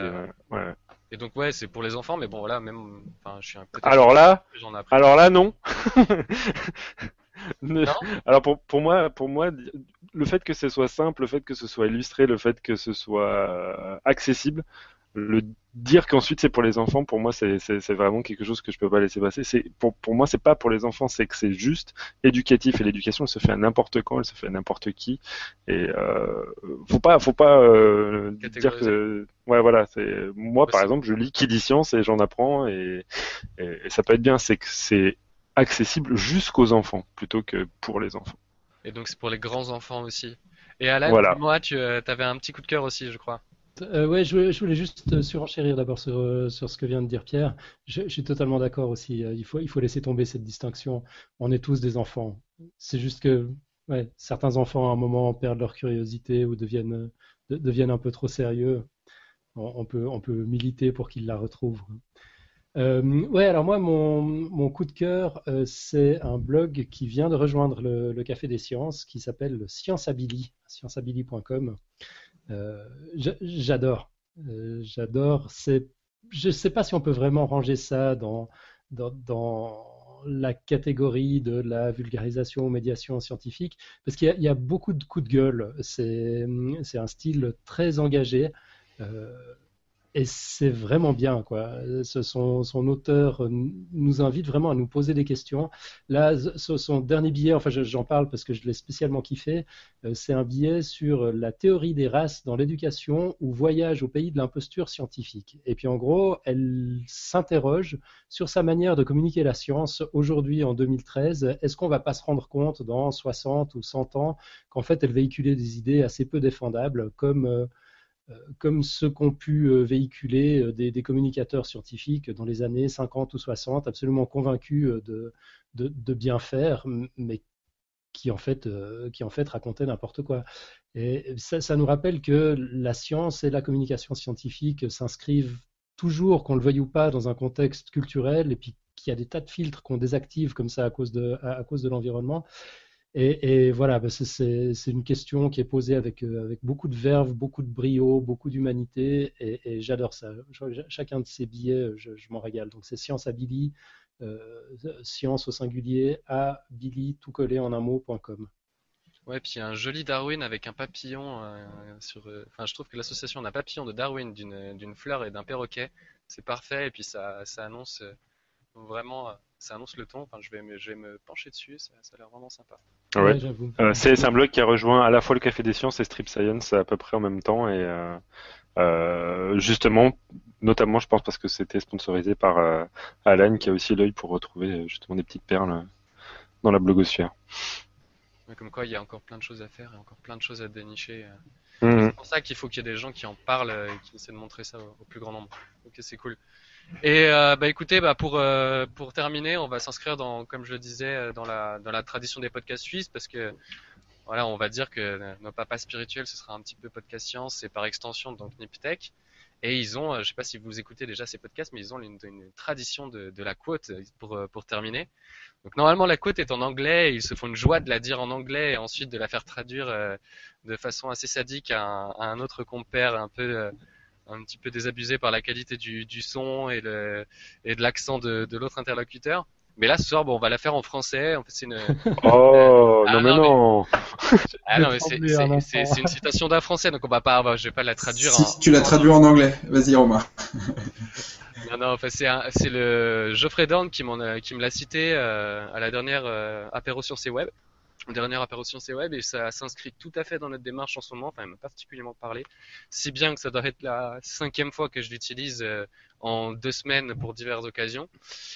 ouais. et donc ouais, c'est pour les enfants, mais bon voilà, même, enfin, je suis un peu. Alors là, alors là, non. Alors pour, pour moi, pour moi, le fait que ce soit simple, le fait que ce soit illustré, le fait que ce soit euh, accessible, le dire qu'ensuite c'est pour les enfants, pour moi c'est vraiment quelque chose que je peux pas laisser passer. C'est pour, pour moi c'est pas pour les enfants, c'est que c'est juste éducatif et l'éducation elle se fait à n'importe quand, elle se fait à n'importe qui et euh, faut pas faut pas euh, dire que ouais voilà c'est moi par exemple je lis qui dit science et j'en apprends et, et, et, ça peut être bien. C'est que c'est accessible jusqu'aux enfants plutôt que pour les enfants. Et donc c'est pour les grands enfants aussi. Et Alan, moi, tu euh, avais un petit coup de cœur aussi, je crois. Euh, ouais, je voulais, je voulais, juste surenchérir d'abord sur, euh, sur, ce que vient de dire Pierre. Je, suis totalement d'accord aussi. Il faut, il faut laisser tomber cette distinction. On est tous des enfants. C'est juste que ouais, certains enfants, à un moment, perdent leur curiosité ou deviennent, deviennent un peu trop sérieux. On, peut, on peut militer pour qu'ils la retrouvent. Euh, ouais, alors moi, mon, coup de cœur, euh, c'est un blog qui vient de rejoindre le, Café des Sciences, qui s'appelle Scienceabili. Euh, j'adore, euh, j'adore. C'est, je ne sais pas si on peut vraiment ranger ça dans, dans, la catégorie de la vulgarisation, médiation scientifique, parce qu'il y, y, a beaucoup de coups de gueule. C'est, c'est un style très engagé. Euh, et c'est vraiment bien, quoi. Son, auteur nous invite vraiment à nous poser des questions. Là, son dernier billet, enfin, j'en parle parce que je l'ai spécialement kiffé, euh, c'est un billet sur la théorie des races dans l'éducation ou voyage au pays de l'imposture scientifique. Et puis, en gros, elle s'interroge sur sa manière de communiquer la science aujourd'hui, en 2013. Est-ce qu'on va pas se rendre compte dans 60 ou 100 ans qu'en fait, elle véhiculait des idées assez peu défendables, comme euh, euh, comme ceux qu'ont pu euh, véhiculer euh, des, communicateurs scientifiques dans les années 50 ou 60, absolument convaincus de, bien faire, mais qui en fait, racontaient n'importe quoi. Et ça, nous rappelle que la science et la communication scientifique s'inscrivent toujours, qu'on le veuille ou pas, dans un contexte culturel, et puis qu'il y a des tas de filtres qu'on désactive comme ça à cause de l'environnement. Et, voilà, bah, c'est une question qui est posée avec, euh, avec beaucoup de verve, beaucoup de brio, beaucoup d'humanité, et, j'adore ça. Chacun de ces billets, je, m'en régale. Donc c'est Science à Billy, euh, science au singulier, à Billy, tout collé en un mot.com. Ouais, puis il y a un joli Darwin avec un papillon euh. Enfin, je trouve que l'association d'un papillon de Darwin, d'une fleur et d'un perroquet, c'est parfait. Et puis ça annonce vraiment ça annonce le ton. Enfin, je vais me, je vais me pencher dessus. Ça, ça a l'air vraiment sympa. Ouais. Euh, c'est un blog qui a rejoint à la fois le Café des Sciences et Strip Science à peu près en même temps et euh, euh, justement, notamment, je pense parce que c'était sponsorisé par euh, Alan qui a aussi l'œil pour retrouver justement des petites perles dans la blogosphère. comme quoi, il y a encore plein de choses à faire et encore plein de choses à dénicher. Mhm. C'est pour ça qu'il faut qu'il y ait des gens qui en parlent et qui essaient de montrer ça au, au plus grand nombre. Ok, c'est cool. Et euh, bah écoutez, bah pour euh, pour terminer, on va s'inscrire dans, comme je le disais, euh, dans la dans la tradition des podcasts suisses parce que voilà, on va dire que nos papas spirituels, ce sera un petit peu podcast science et par extension donc Niptech. Et ils ont, je sais pas si vous écoutez déjà ces podcasts, mais ils ont une, tradition de, la quote pour pour terminer. Donc normalement la quote est en anglais, et ils se font une joie de la dire en anglais et ensuite de la faire traduire de façon assez sadique à un autre compère un peu un petit peu désabusé par la qualité du, du son et, le, et de l'accent de, de l'autre interlocuteur. Mais là, ce soir, bon, on va la faire en français. En fait, c'est une. Oh non, mais non. Ah non, mais c'est une citation d'un français, donc on va pas, je vais pas la traduire. Si tu la traduis en anglais, vas-y Romain. non, non, enfin, c'est le Geoffrey Dorn qui, qui me l'a cité euh, à la dernière euh, apéro sur ses web. Dernière apparition c'est web et ça s'inscrit tout à fait dans notre démarche en ce moment. Enfin, elle m'a particulièrement parlé, si bien que ça doit être la cinquième fois que je l'utilise euh, en deux semaines pour diverses occasions.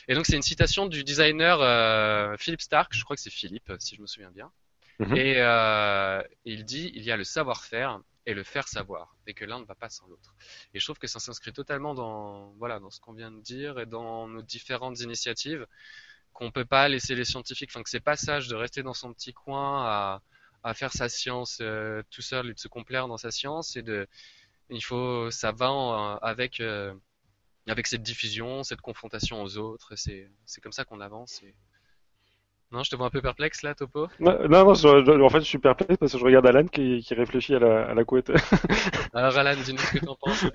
Et donc c'est une citation du designer euh, Philippe Stark, je crois que c'est Philippe si je me souviens bien. Mhm. Et euh, il dit il y a le savoir-faire et le faire savoir, et que l'un ne va pas sans l'autre. Et je trouve que ça s'inscrit totalement dans voilà dans ce qu'on vient de dire et dans nos différentes initiatives qu'on peut pas laisser les scientifiques, enfin que c'est pas sage de rester dans son petit coin à, à faire sa science euh, tout seul et de se complaire dans sa science et de il faut ça va en- avec euh, avec cette diffusion, cette confrontation aux autres, c'est c'est comme ça qu'on avance. Et... Non, je te vois un peu perplexe là, Topo? Non, non, non, je- je- en fait, je suis perplexe parce que je regarde Alan qui, qui réfléchit à la, à la couette. Alors Alan, dis-nous ce que t'en penses.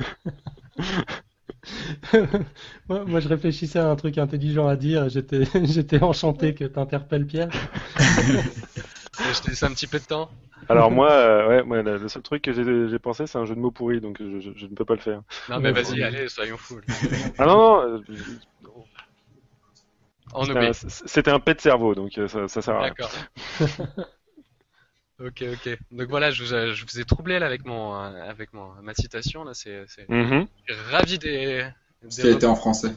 moi, moi, je réfléchissais à un truc intelligent à dire. J'étais, j'étais enchanté que t'interpelles Pierre. je te laisse un petit peu de temps. Alors moi, euh, ouais, moi, le seul truc que j'ai j'ai pensé, c'est un jeu de mots pourri, donc je, je- je ne peux pas le faire. Non, mais vas-y, allez, soyons fous. Ah non, non, euh, un- c'était un pet de cerveau, donc euh, ça, ça sert à rien. D'accord. ok, ok. Donc voilà, je vous, ai- je vous ai troublé là avec mon, euh, avec mon, ma citation là. C'est, c'est Mhm. je suis ravi des. des Ce qui a été en français.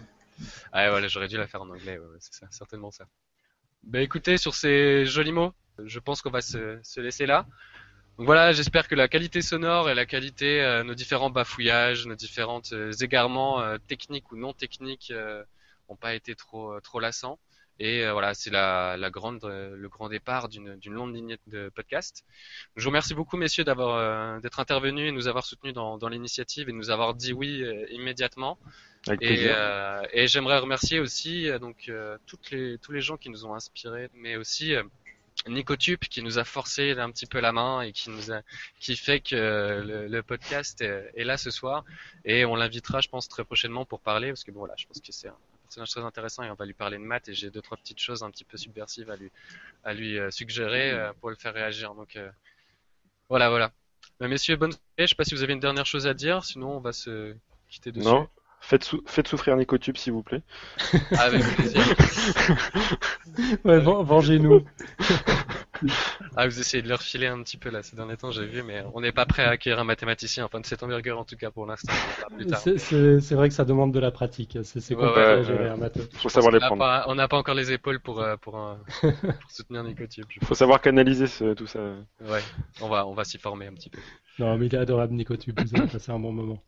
Ah voilà, j'aurais dû la faire en anglais. ouais, ouais, c'est ça, certainement ça. Bah écoutez, sur ces jolis mots, je pense qu'on va se, se laisser là. Donc voilà, j'espère que la qualité sonore et la qualité, euh, nos différents bafouillages, nos différents euh, égarements euh, techniques ou non techniques euh, ont pas été trop euh, trop lassants. Et euh, voilà, c'est la, la grande, euh, le grand départ d'une longue lignée de podcast. Je vous remercie beaucoup, messieurs, d'avoir euh, d'être intervenus et nous avoir soutenus dans, dans l'initiative et de nous avoir dit oui immédiatement. Avec Et, et j'aimerais remercier aussi donc toutes les tous les gens qui nous ont inspirés, mais aussi Nicotube qui nous a forcé un petit peu la main et qui nous a qui fait que le, le podcast est, est là ce soir et on l'invitera je pense très prochainement pour parler parce que bon voilà je pense que c'est un personnage très intéressant et on va lui parler de maths et j'ai deux trois petites choses un petit peu subversives à lui à lui euh, suggérer euh, pour le faire réagir. Donc euh, voilà voilà. Euh, messieurs bonne soirée. Je sais pas si vous avez une dernière chose à dire sinon on va se quitter dessus Non, faites, sou- faites souffrir Nicotube, s'il vous plaît. avec plaisir. Ouais, vengez-nous. Ah, vous essayez de leur filer un petit peu là ces derniers temps, j'ai vu, mais on n'est pas prêt à acquérir un mathématicien, enfin de cette envergure en tout cas pour l'instant. C'est, vrai que ça demande de la pratique. C'est, Ouais, compliqué ouais, à gérer ouais. un matheux. Faut savoir On les n'a prendre. pas, on n'a pas encore les épaules pour euh, pour, euh, pour soutenir Nicotube. je Faut savoir canaliser ce- tout ça. Ouais, on va on va s'y former un petit peu. Non, mais il est adorable, Nicotube. Vous avez passé un bon moment.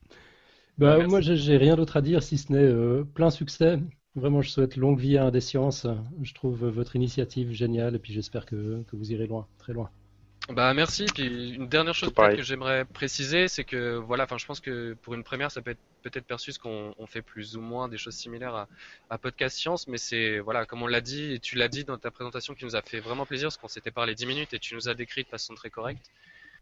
Bah, moi, j'ai, j'ai rien d'autre à dire si ce n'est euh, plein succès. Vraiment, je souhaite longue vie à Indé Sciences. Je trouve votre initiative géniale et puis j'espère que, que vous irez loin, très loin. Bah merci. Puis une dernière chose que j'aimerais préciser, c'est que voilà, enfin je pense que pour une première, ça peut être peut-être perçu ce qu'on on fait plus ou moins des choses similaires à, à Podcast Science, mais c'est voilà, comme on l'a dit et tu l'as dit dans ta présentation, qui nous a fait vraiment plaisir, parce qu'on s'était parlé 10 minutes et tu nous as décrit de façon très correcte.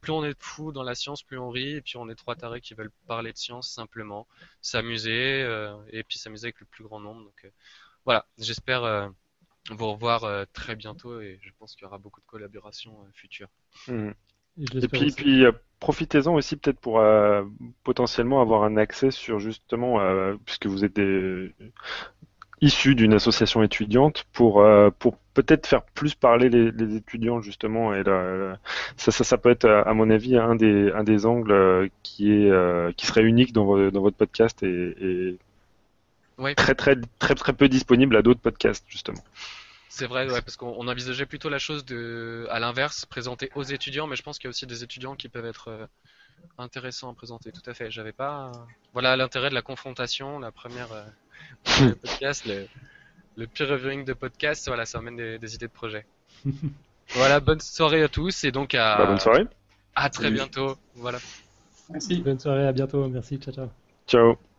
Plus on est fou dans la science, plus on rit, et puis on est trois tarés qui veulent parler de science simplement, s'amuser euh, et puis s'amuser avec le plus grand nombre. Donc euh, voilà, j'espère euh, vous revoir euh, très bientôt et je pense qu'il y aura beaucoup de collaborations euh, futures. Mhm. Et, puis, euh, profitez-en aussi peut-être pour euh, potentiellement avoir un accès sur justement, euh, puisque vous êtes des, issus d'une association étudiante, pour euh, pour peut-être faire plus parler les, les étudiants justement. Et là, ça, ça, ça peut être à mon avis un des un des angles euh, qui est euh, qui serait unique dans, vo- dans votre podcast et, très très très très peu disponible à d'autres podcasts justement. C'est vrai, ouais, parce qu'on on envisageait plutôt la chose de, à l'inverse, présenter aux étudiants, mais je pense qu'il y a aussi des étudiants qui peuvent être intéressants à présenter. Tout à fait. J'avais pas. Voilà l'intérêt de la confrontation, la première euh, le podcast, le, le peer reviewing de podcast. Voilà, ça amène des, des idées de projet. voilà, bonne soirée à tous et donc à, Bah, bonne soirée. à très Salut. bientôt. Voilà. Merci. Bonne soirée, à bientôt. Merci, ciao, ciao. Ciao.